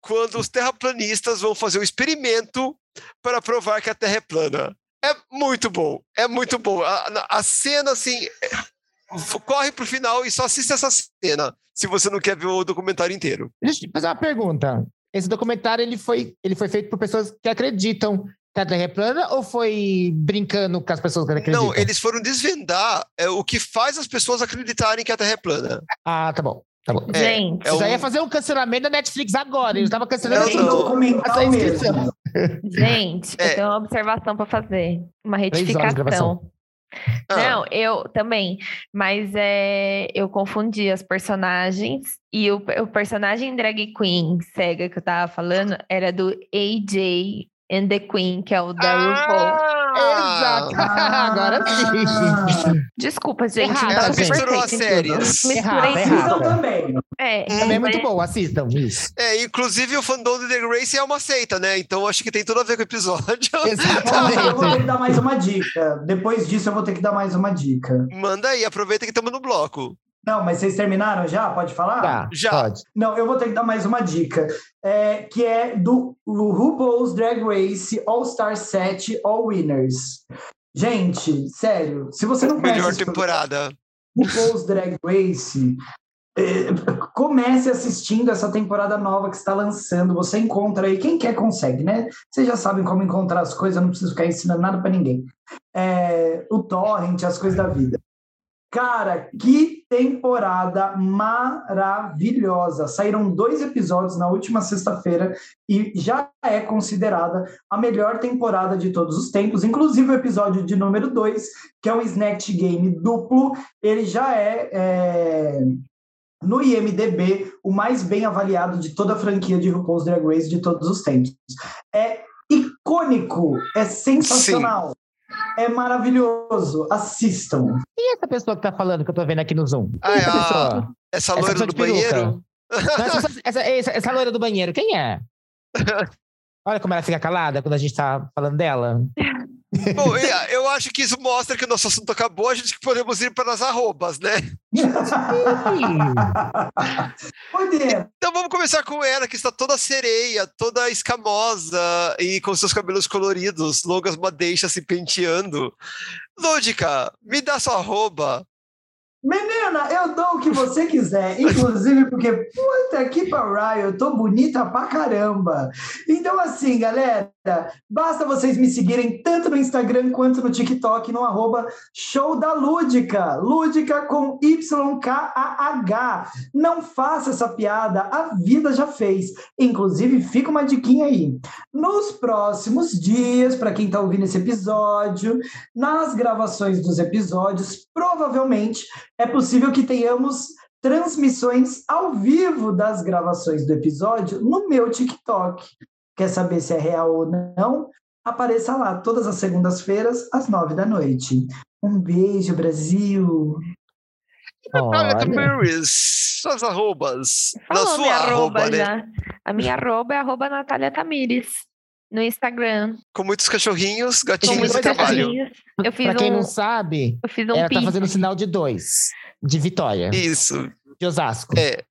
quando os terraplanistas vão fazer um experimento para provar que a Terra é plana. É muito bom, é muito bom. A, a cena, assim, corre pro final e só assiste essa cena, se você não quer ver o documentário inteiro. Deixa eu fazer uma pergunta. Esse documentário ele foi, ele foi feito por pessoas que acreditam que a Terra é plana ou foi brincando com as pessoas que acreditam? Não, eles foram desvendar é, o que faz as pessoas acreditarem que a Terra é plana. Ah, tá bom. Tá bom. É, Gente, é Eu já um- ia fazer um cancelamento da Netflix agora. Ele estava cancelando Não, tudo. não. documental Essa inscrição. mesmo. gente, É. eu tenho uma observação para fazer. Uma retificação. Ah, Não, eu também. Mas é, eu confundi as personagens. E o, o personagem drag queen cega que eu tava falando era do AJ and the Queen, que é o da RuPaul. Exato. Agora sim. Desculpa, gente. Errado, não Ela misturou as séries. Misturei tudo. também. É, Também é muito bom, assistam isso. É, inclusive o fandom de The Grace é uma seita, né? Então acho que tem tudo a ver com o episódio. Bom, eu vou ter Exatamente. que dar mais uma dica. Depois disso, eu vou ter que dar mais uma dica. Manda aí, aproveita que estamos no bloco. Não, mas vocês terminaram já? Pode falar? Tá, Já. pode. Não, eu vou ter que dar mais uma dica. É, que é do RuPaul's Drag Race All Star 7 All Winners. Gente, sério, se você não conhece Melhor temporada. RuPaul's Drag Race, é, comece assistindo essa temporada nova que está lançando. Você encontra aí, quem quer consegue, né? Vocês já sabem como encontrar as coisas, eu não preciso ficar ensinando nada para ninguém. É, o torrent, as coisas da vida. Cara, que temporada maravilhosa! Saíram dois episódios na última sexta-feira e já é considerada a melhor temporada de todos os tempos, inclusive o episódio de número 2, que é um Snatch Game duplo, ele já é, é, no IMDB o mais bem avaliado de toda a franquia de RuPaul's Drag Race de todos os tempos. É icônico, é sensacional, é maravilhoso. Assistam. E essa pessoa que tá falando que eu tô vendo aqui no Zoom? Ah, Essa é a- pessoa. Essa Essa loira pessoa do banheiro. Não, essa, essa, essa, essa loira do banheiro, quem é? Olha como ela fica calada quando a gente tá falando dela. Bom, eu acho que isso mostra que o nosso assunto acabou, a gente que podemos ir para as arrobas, né? Então vamos começar com ela, que está toda sereia, toda escamosa e com seus cabelos coloridos, longas madeixas se penteando. Lúdica, me dá sua arroba. Menina, eu dou o que você quiser, inclusive porque, puta que pariu, eu tô bonita pra caramba. Então, assim, galera, basta vocês me seguirem tanto no Instagram quanto no TikTok, no arroba show da Lúdica, Lúdica com YKAH. Não faça essa piada, a vida já fez. Inclusive, fica uma diquinha aí. Nos próximos dias, para quem tá ouvindo esse episódio, nas gravações dos episódios, provavelmente é possível que tenhamos transmissões ao vivo das gravações do episódio no meu TikTok. Quer saber se é real ou não? Apareça lá todas as segundas-feiras, às nove da noite. Um beijo, Brasil! Natália. Tamires, suas arrobas. Na Falou sua minha arroba, arroba né? já. A minha arroba é arroba Natália Tamires. No Instagram. Com muitos cachorrinhos, gatinhos e trabalho. Eu fiz Pra quem um, não sabe, eu fiz um ela tá pitch. fazendo sinal de dois. De Vitória, Isso, de Osasco. é.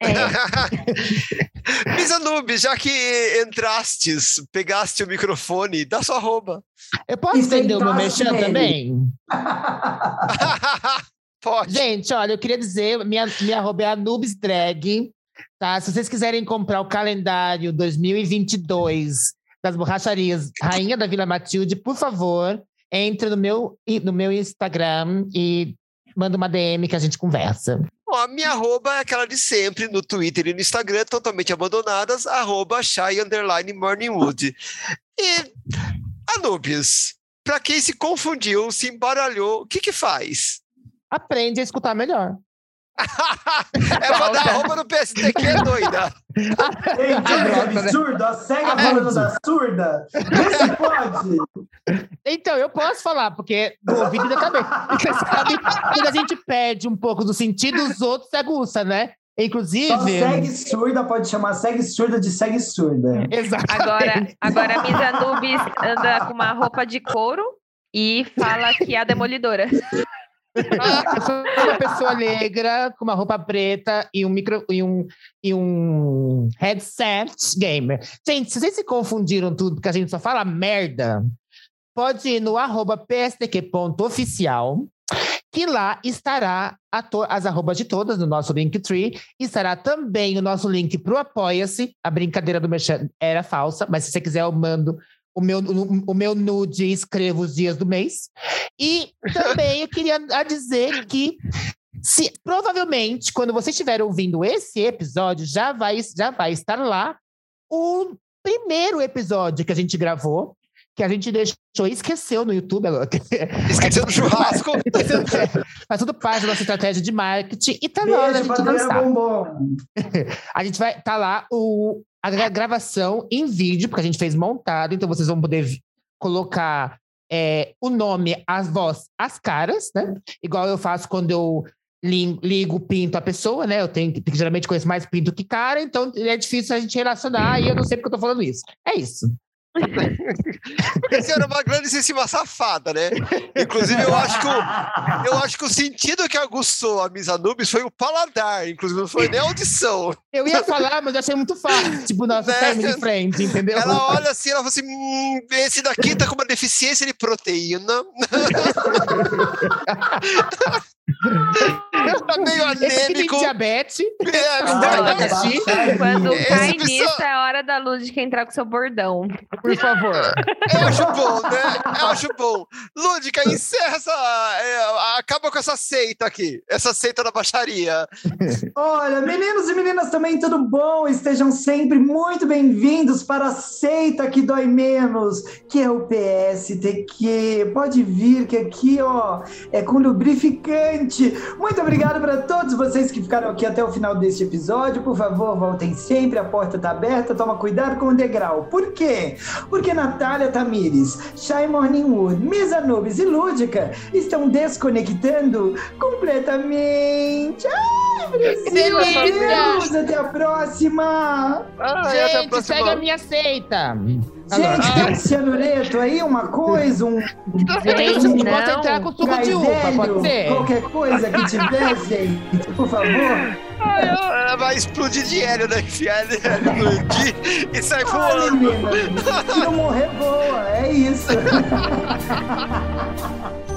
É, Misa Noob, já que entrastes, pegaste o microfone, dá sua arroba. Eu posso E estender o meu nele. também? Pode. Gente, olha, eu queria dizer, minha, minha arroba é Anubis Drag, tá? Se vocês quiserem comprar o calendário 2022 das borracharias Rainha da Vila Matilde, por favor, entre no meu, no meu Instagram e manda uma DM que a gente conversa. Bom, a minha arroba é aquela de sempre, no Twitter e no Instagram, totalmente abandonadas, arroba Shai Underline Morningwood. E, Anubis, pra quem se confundiu, se embaralhou, o que que faz? aprende a escutar melhor. É pra dar roupa no PSTQ, é doida. Né? absurdo? A SEGA falando da surda? Se pode. Então, eu posso falar, porque do ouvido e da cabeça. Sabe, quando a gente perde um pouco do sentido, os outros se aguçam, né? Só Inclusive. segue surda, pode chamar segue surda de segue surda. Exatamente. Agora, agora a Miss Anubis anda com uma roupa de couro e fala que é a demolidora. Eu sou uma pessoa negra com uma roupa preta e um micro e um, e um headset gamer. Gente, se vocês se confundiram tudo porque a gente só fala merda, pode ir no arroba pstq.oficial, que lá estará as arrobas de todas no nosso Linktree. Estará também o nosso link para o Apoia-se. A brincadeira do Merchan era falsa, mas se você quiser eu mando o meu, o meu nude e escrevo os dias do mês. E também eu queria dizer que se provavelmente quando você estiver ouvindo esse episódio já vai já vai estar lá o primeiro episódio que a gente gravou que a gente deixou e esqueceu no YouTube agora. Esqueceu do churrasco. Faz tudo parte da nossa estratégia de marketing e tá na hora da Beijo, gente lançar. A gente vai tá lá o, a gra- gravação em vídeo, porque a gente fez montado, então vocês vão poder colocar é, o nome, as voz, as caras, né? Igual eu faço quando eu ligo, pinto a pessoa, né? Eu tenho que geralmente conheço mais pinto que cara, então é difícil a gente relacionar e eu não sei porque eu tô falando isso. É isso. Porque você era uma grandíssima safada, né? Inclusive, eu acho que o, eu acho que o sentido que aguçou a Miss Anubis foi o paladar, inclusive, não foi nem a audição. Eu ia falar, mas eu achei muito fácil, tipo, nossa Né? family friend, entendeu? Ela olha assim, ela fala assim: hum, esse daqui tá com uma deficiência de proteína. tá meio Esse aqui tem anêmico. diabetes. É, Ah, Quando Esse cai pessoal- nisso, é hora da Lúdica entrar com seu bordão. por favor. Eu acho bom, né? Eu acho bom. Lúdica, encerra essa. é, acaba com essa seita aqui. Essa seita da baixaria. Olha, meninos e meninas também, tudo bom? Estejam sempre muito bem-vindos para a seita que dói menos, que é o PSTQ. Pode vir, que aqui, ó, é com lubrificante. Muito obrigado para todos vocês que ficaram aqui até o final deste episódio. Por favor, voltem sempre, a porta tá aberta, toma cuidado com o degrau. Por quê? Porque Natália Tamires, Shai Morningwood, Misa Nubes e Lúdica estão desconectando completamente. Brasil, delícia! até a próxima! Ah, e até a Gente, próxima. segue a minha seita. Gente, tem um cianureto aí, uma coisa, um Eu Gente, posso entrar não. com suco de uva, pode hélio, ser? qualquer coisa que tiver, gente, por favor. Ah, ela vai explodir de hélio, né? Enfiar hélio no e sai Ai, voando. se não morrer, boa, é isso.